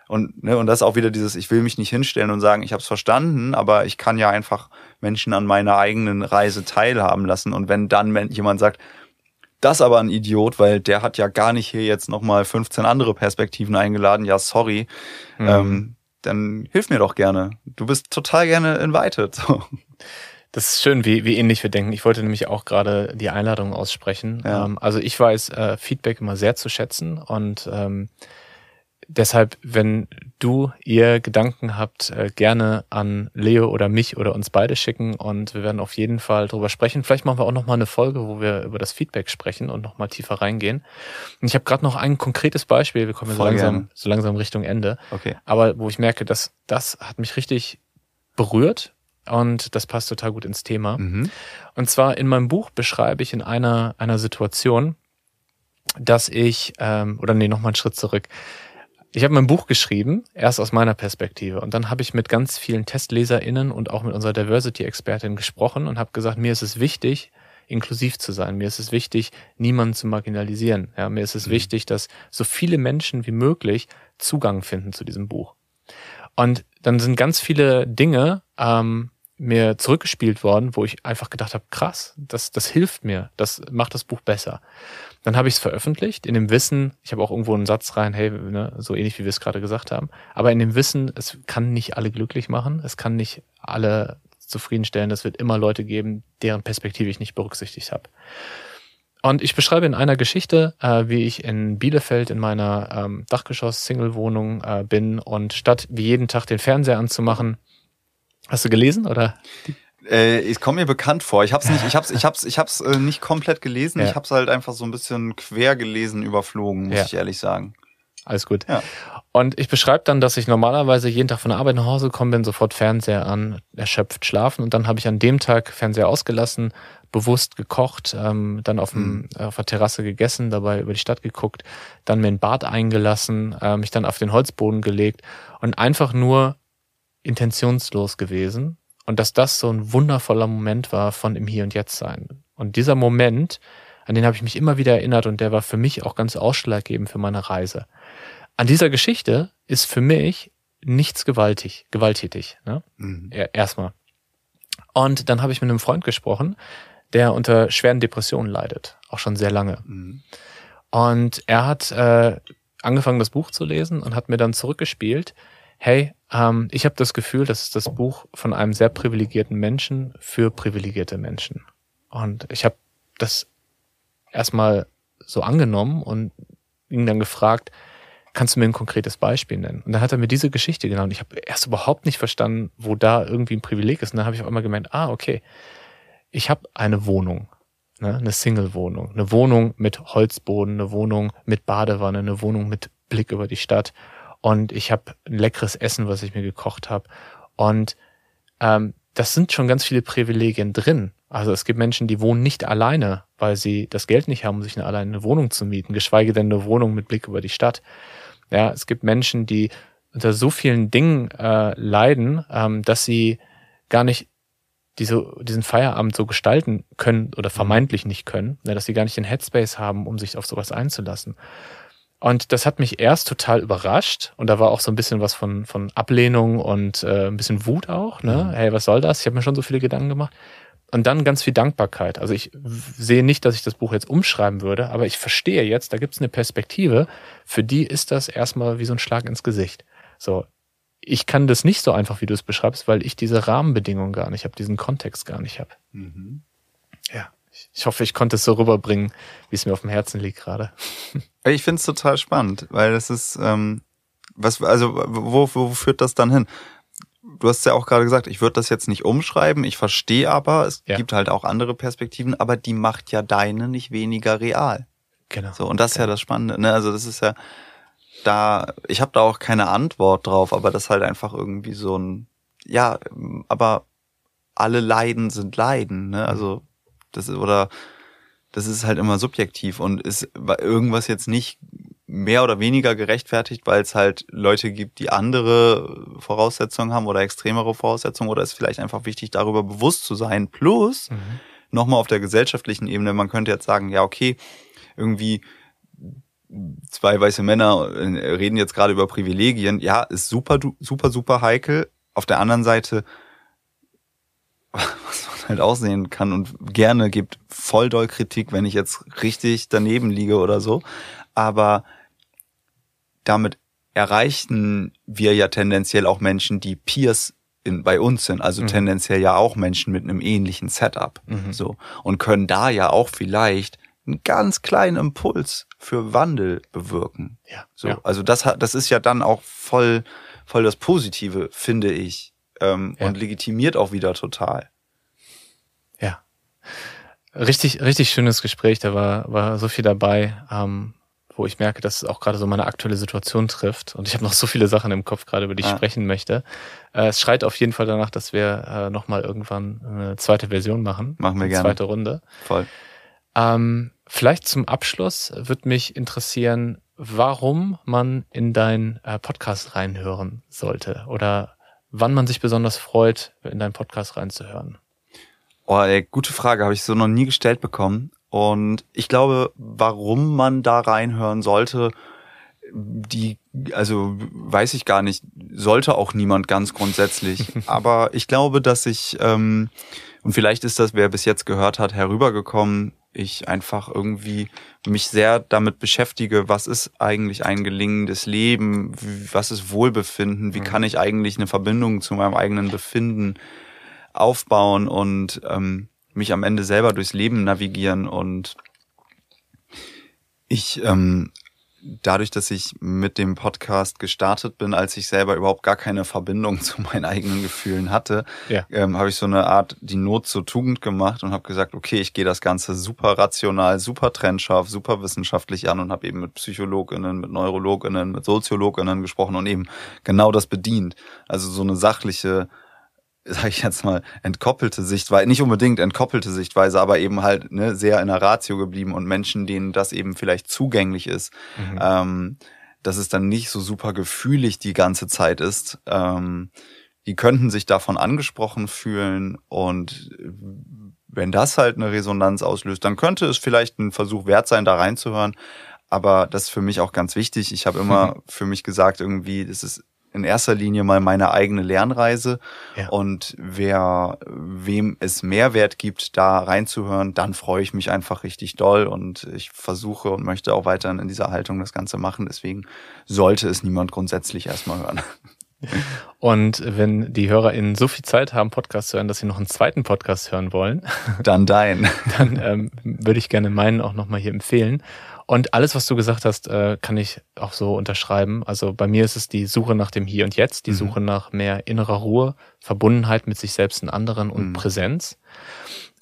und, ne, und das ist auch wieder dieses, ich will mich nicht hinstellen und sagen, ich habe es verstanden, aber ich kann ja einfach Menschen an meiner eigenen Reise teilhaben lassen. Und wenn dann jemand sagt, das aber ein Idiot, weil der hat ja gar nicht hier jetzt nochmal 15 andere Perspektiven eingeladen, ja, sorry, mhm. ähm, dann hilf mir doch gerne. Du bist total gerne invited. So. Das ist schön, wie, wie ähnlich wir denken. Ich wollte nämlich auch gerade die Einladung aussprechen. Ja. Ähm, also ich weiß äh, Feedback immer sehr zu schätzen und ähm, deshalb, wenn du ihr Gedanken habt, äh, gerne an Leo oder mich oder uns beide schicken und wir werden auf jeden Fall drüber sprechen. Vielleicht machen wir auch nochmal eine Folge, wo wir über das Feedback sprechen und nochmal tiefer reingehen. Und ich habe gerade noch ein konkretes Beispiel, wir kommen so langsam, so langsam Richtung Ende. Okay. Aber wo ich merke, dass das hat mich richtig berührt und das passt total gut ins Thema. Mhm. Und zwar in meinem Buch beschreibe ich in einer, einer Situation, dass ich, ähm, oder nee, nochmal einen Schritt zurück. Ich habe mein Buch geschrieben, erst aus meiner Perspektive. Und dann habe ich mit ganz vielen TestleserInnen und auch mit unserer Diversity-Expertin gesprochen und habe gesagt, mir ist es wichtig, inklusiv zu sein. Mir ist es wichtig, niemanden zu marginalisieren. Ja, mir ist es mhm. wichtig, dass so viele Menschen wie möglich Zugang finden zu diesem Buch. Und dann sind ganz viele Dinge, ähm, mir zurückgespielt worden, wo ich einfach gedacht habe, krass, das, das hilft mir, das macht das Buch besser. Dann habe ich es veröffentlicht, in dem Wissen, ich habe auch irgendwo einen Satz rein, hey, ne, so ähnlich wie wir es gerade gesagt haben, aber in dem Wissen, es kann nicht alle glücklich machen, es kann nicht alle zufriedenstellen, es wird immer Leute geben, deren Perspektive ich nicht berücksichtigt habe. Und ich beschreibe in einer Geschichte, äh, wie ich in Bielefeld in meiner ähm, Dachgeschoss-Single-Wohnung äh, bin und statt wie jeden Tag den Fernseher anzumachen, hast du gelesen oder? Äh, ich komme mir bekannt vor. Ich hab's nicht, ich hab's, ich hab's, ich hab's äh, nicht komplett gelesen. Ja. Ich hab's halt einfach so ein bisschen quer gelesen, überflogen, muss ja. ich ehrlich sagen. Alles gut. Ja. Und ich beschreibe dann, dass ich normalerweise jeden Tag von der Arbeit nach Hause gekommen bin, sofort Fernseher an, erschöpft schlafen und dann habe ich an dem Tag Fernseher ausgelassen, bewusst gekocht, ähm, dann auf, dem, mhm. auf der Terrasse gegessen, dabei über die Stadt geguckt, dann mir ein Bad eingelassen, äh, mich dann auf den Holzboden gelegt und einfach nur intentionslos gewesen. Und dass das so ein wundervoller Moment war von im Hier und Jetzt sein. Und dieser Moment, an den habe ich mich immer wieder erinnert und der war für mich auch ganz ausschlaggebend für meine Reise. An dieser Geschichte ist für mich nichts gewaltig, gewalttätig. Ne? Mhm. Erstmal. Und dann habe ich mit einem Freund gesprochen, der unter schweren Depressionen leidet, auch schon sehr lange. Mhm. Und er hat äh, angefangen, das Buch zu lesen und hat mir dann zurückgespielt, hey, ähm, ich habe das Gefühl, das ist das Buch von einem sehr privilegierten Menschen für privilegierte Menschen. Und ich habe das erstmal so angenommen und ihn dann gefragt, kannst du mir ein konkretes Beispiel nennen? Und dann hat er mir diese Geschichte genannt. Ich habe erst überhaupt nicht verstanden, wo da irgendwie ein Privileg ist. Und dann habe ich auf einmal gemeint, ah, okay, ich habe eine Wohnung, ne, eine Single-Wohnung, eine Wohnung mit Holzboden, eine Wohnung mit Badewanne, eine Wohnung mit Blick über die Stadt und ich habe ein leckeres Essen, was ich mir gekocht habe und ähm, das sind schon ganz viele Privilegien drin. Also es gibt Menschen, die wohnen nicht alleine, weil sie das Geld nicht haben, um sich eine, alleine eine Wohnung zu mieten, geschweige denn eine Wohnung mit Blick über die Stadt. Ja, es gibt Menschen, die unter so vielen Dingen äh, leiden, ähm, dass sie gar nicht diese, diesen Feierabend so gestalten können oder mhm. vermeintlich nicht können, ne, dass sie gar nicht den Headspace haben, um sich auf sowas einzulassen. Und das hat mich erst total überrascht und da war auch so ein bisschen was von, von Ablehnung und äh, ein bisschen Wut auch. Ne? Mhm. Hey, was soll das? Ich habe mir schon so viele Gedanken gemacht. Und dann ganz viel Dankbarkeit. Also ich sehe nicht, dass ich das Buch jetzt umschreiben würde, aber ich verstehe jetzt, da gibt es eine Perspektive, für die ist das erstmal wie so ein Schlag ins Gesicht. So, ich kann das nicht so einfach, wie du es beschreibst, weil ich diese Rahmenbedingungen gar nicht habe, diesen Kontext gar nicht habe. Mhm. Ja, ich hoffe, ich konnte es so rüberbringen, wie es mir auf dem Herzen liegt gerade. Ich finde es total spannend, weil das ist, ähm, was, also wo, wo führt das dann hin? Du hast ja auch gerade gesagt, ich würde das jetzt nicht umschreiben, ich verstehe aber, es ja. gibt halt auch andere Perspektiven, aber die macht ja deine nicht weniger real. Genau. So, und das ist ja das Spannende, ne? Also das ist ja, da, ich habe da auch keine Antwort drauf, aber das ist halt einfach irgendwie so ein, ja, aber alle Leiden sind Leiden, ne? Also das ist, oder das ist halt immer subjektiv und ist irgendwas jetzt nicht mehr oder weniger gerechtfertigt, weil es halt Leute gibt, die andere Voraussetzungen haben oder extremere Voraussetzungen oder ist vielleicht einfach wichtig, darüber bewusst zu sein. Plus, mhm. nochmal auf der gesellschaftlichen Ebene, man könnte jetzt sagen, ja, okay, irgendwie zwei weiße Männer äh, reden jetzt gerade über Privilegien. Ja, ist super, super, super heikel. Auf der anderen Seite, was halt aussehen kann und gerne gibt voll doll Kritik, wenn ich jetzt richtig daneben liege oder so. Aber damit erreichen wir ja tendenziell auch Menschen, die Peers in, bei uns sind, also mhm. tendenziell ja auch Menschen mit einem ähnlichen Setup, mhm. so und können da ja auch vielleicht einen ganz kleinen Impuls für Wandel bewirken. Ja. So, ja. also das hat, das ist ja dann auch voll, voll das Positive, finde ich, ähm, ja. und legitimiert auch wieder total. Richtig, richtig schönes Gespräch. Da war, war so viel dabei, ähm, wo ich merke, dass es auch gerade so meine aktuelle Situation trifft. Und ich habe noch so viele Sachen im Kopf gerade, über die ich ah. sprechen möchte. Äh, es schreit auf jeden Fall danach, dass wir äh, nochmal irgendwann eine zweite Version machen. Machen wir eine gerne. Zweite Runde. Voll. Ähm, vielleicht zum Abschluss würde mich interessieren, warum man in deinen äh, Podcast reinhören sollte oder wann man sich besonders freut, in deinen Podcast reinzuhören. Oh, ey, gute Frage, habe ich so noch nie gestellt bekommen. Und ich glaube, warum man da reinhören sollte, die also weiß ich gar nicht, sollte auch niemand ganz grundsätzlich. Aber ich glaube, dass ich, ähm, und vielleicht ist das, wer bis jetzt gehört hat, herübergekommen, ich einfach irgendwie mich sehr damit beschäftige, was ist eigentlich ein gelingendes Leben, was ist Wohlbefinden, wie mhm. kann ich eigentlich eine Verbindung zu meinem eigenen Befinden aufbauen und ähm, mich am Ende selber durchs Leben navigieren und ich ähm, dadurch, dass ich mit dem Podcast gestartet bin, als ich selber überhaupt gar keine Verbindung zu meinen eigenen Gefühlen hatte, ja. ähm, habe ich so eine Art die Not zur Tugend gemacht und habe gesagt, okay, ich gehe das Ganze super rational, super trennscharf, super wissenschaftlich an und habe eben mit Psychologinnen, mit Neurologinnen, mit Soziologinnen gesprochen und eben genau das bedient. Also so eine sachliche sage ich jetzt mal, entkoppelte Sichtweise, nicht unbedingt entkoppelte Sichtweise, aber eben halt ne, sehr in der Ratio geblieben und Menschen, denen das eben vielleicht zugänglich ist, mhm. ähm, dass es dann nicht so super gefühlig die ganze Zeit ist. Ähm, die könnten sich davon angesprochen fühlen und wenn das halt eine Resonanz auslöst, dann könnte es vielleicht ein Versuch wert sein, da reinzuhören. Aber das ist für mich auch ganz wichtig. Ich habe immer für mich gesagt, irgendwie, das ist in erster Linie mal meine eigene Lernreise. Ja. Und wer, wem es Mehrwert gibt, da reinzuhören, dann freue ich mich einfach richtig doll und ich versuche und möchte auch weiterhin in dieser Haltung das Ganze machen. Deswegen sollte es niemand grundsätzlich erstmal hören. Und wenn die HörerInnen so viel Zeit haben, Podcast zu hören, dass sie noch einen zweiten Podcast hören wollen, dann dein. Dann ähm, würde ich gerne meinen auch nochmal hier empfehlen. Und alles, was du gesagt hast, äh, kann ich auch so unterschreiben. Also bei mir ist es die Suche nach dem Hier und Jetzt, die mhm. Suche nach mehr innerer Ruhe, Verbundenheit mit sich selbst und anderen und mhm. Präsenz.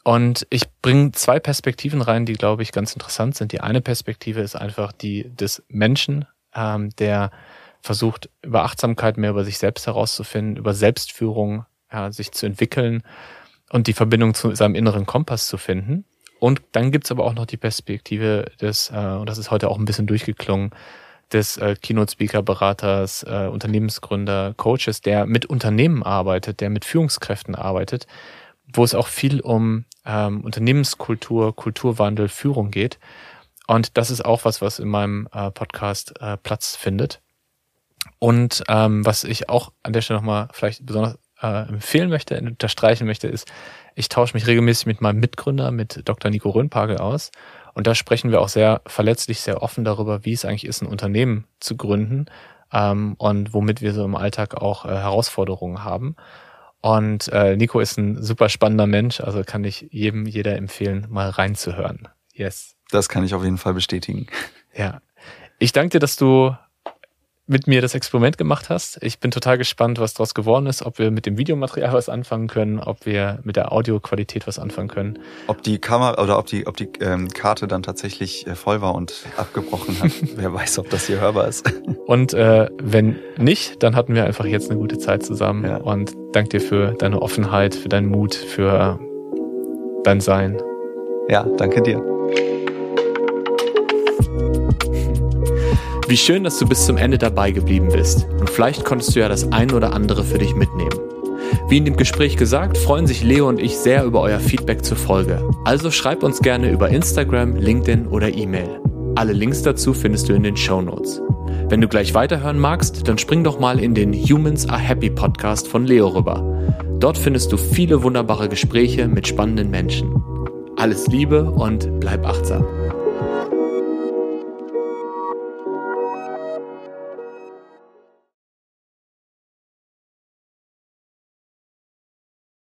Und ich bringe zwei Perspektiven rein, die, glaube ich, ganz interessant sind. Die eine Perspektive ist einfach die des Menschen, ähm, der versucht, über Achtsamkeit mehr über sich selbst herauszufinden, über Selbstführung ja, sich zu entwickeln und die Verbindung zu seinem inneren Kompass zu finden. Und dann gibt's aber auch noch die Perspektive des, äh, und das ist heute auch ein bisschen durchgeklungen, des äh, Keynote-Speaker-Beraters, äh, Unternehmensgründer, Coaches, der mit Unternehmen arbeitet, der mit Führungskräften arbeitet, wo es auch viel um ähm, Unternehmenskultur, Kulturwandel, Führung geht. Und das ist auch was, was in meinem äh, Podcast äh, Platz findet. Und ähm, was ich auch an der Stelle nochmal vielleicht besonders äh, empfehlen möchte, unterstreichen möchte, ist, ich tausche mich regelmäßig mit meinem Mitgründer, mit Dr. Nico Röhnpagel aus. Und da sprechen wir auch sehr verletzlich, sehr offen darüber, wie es eigentlich ist, ein Unternehmen zu gründen ähm, und womit wir so im Alltag auch äh, Herausforderungen haben. Und äh, Nico ist ein super spannender Mensch, also kann ich jedem, jeder empfehlen, mal reinzuhören. Yes. Das kann ich auf jeden Fall bestätigen. Ja. Ich danke dir, dass du mit mir das Experiment gemacht hast. Ich bin total gespannt, was daraus geworden ist, ob wir mit dem Videomaterial was anfangen können, ob wir mit der Audioqualität was anfangen können. Ob die Kamera oder ob die, ob die ähm, Karte dann tatsächlich äh, voll war und abgebrochen hat. Wer weiß, ob das hier hörbar ist. Und äh, wenn nicht, dann hatten wir einfach jetzt eine gute Zeit zusammen. Ja. Und danke dir für deine Offenheit, für deinen Mut, für dein Sein. Ja, danke dir. Wie schön, dass du bis zum Ende dabei geblieben bist. Und vielleicht konntest du ja das ein oder andere für dich mitnehmen. Wie in dem Gespräch gesagt, freuen sich Leo und ich sehr über euer Feedback zur Folge. Also schreib uns gerne über Instagram, LinkedIn oder E-Mail. Alle Links dazu findest du in den Show Notes. Wenn du gleich weiterhören magst, dann spring doch mal in den Humans Are Happy Podcast von Leo rüber. Dort findest du viele wunderbare Gespräche mit spannenden Menschen. Alles Liebe und bleib achtsam.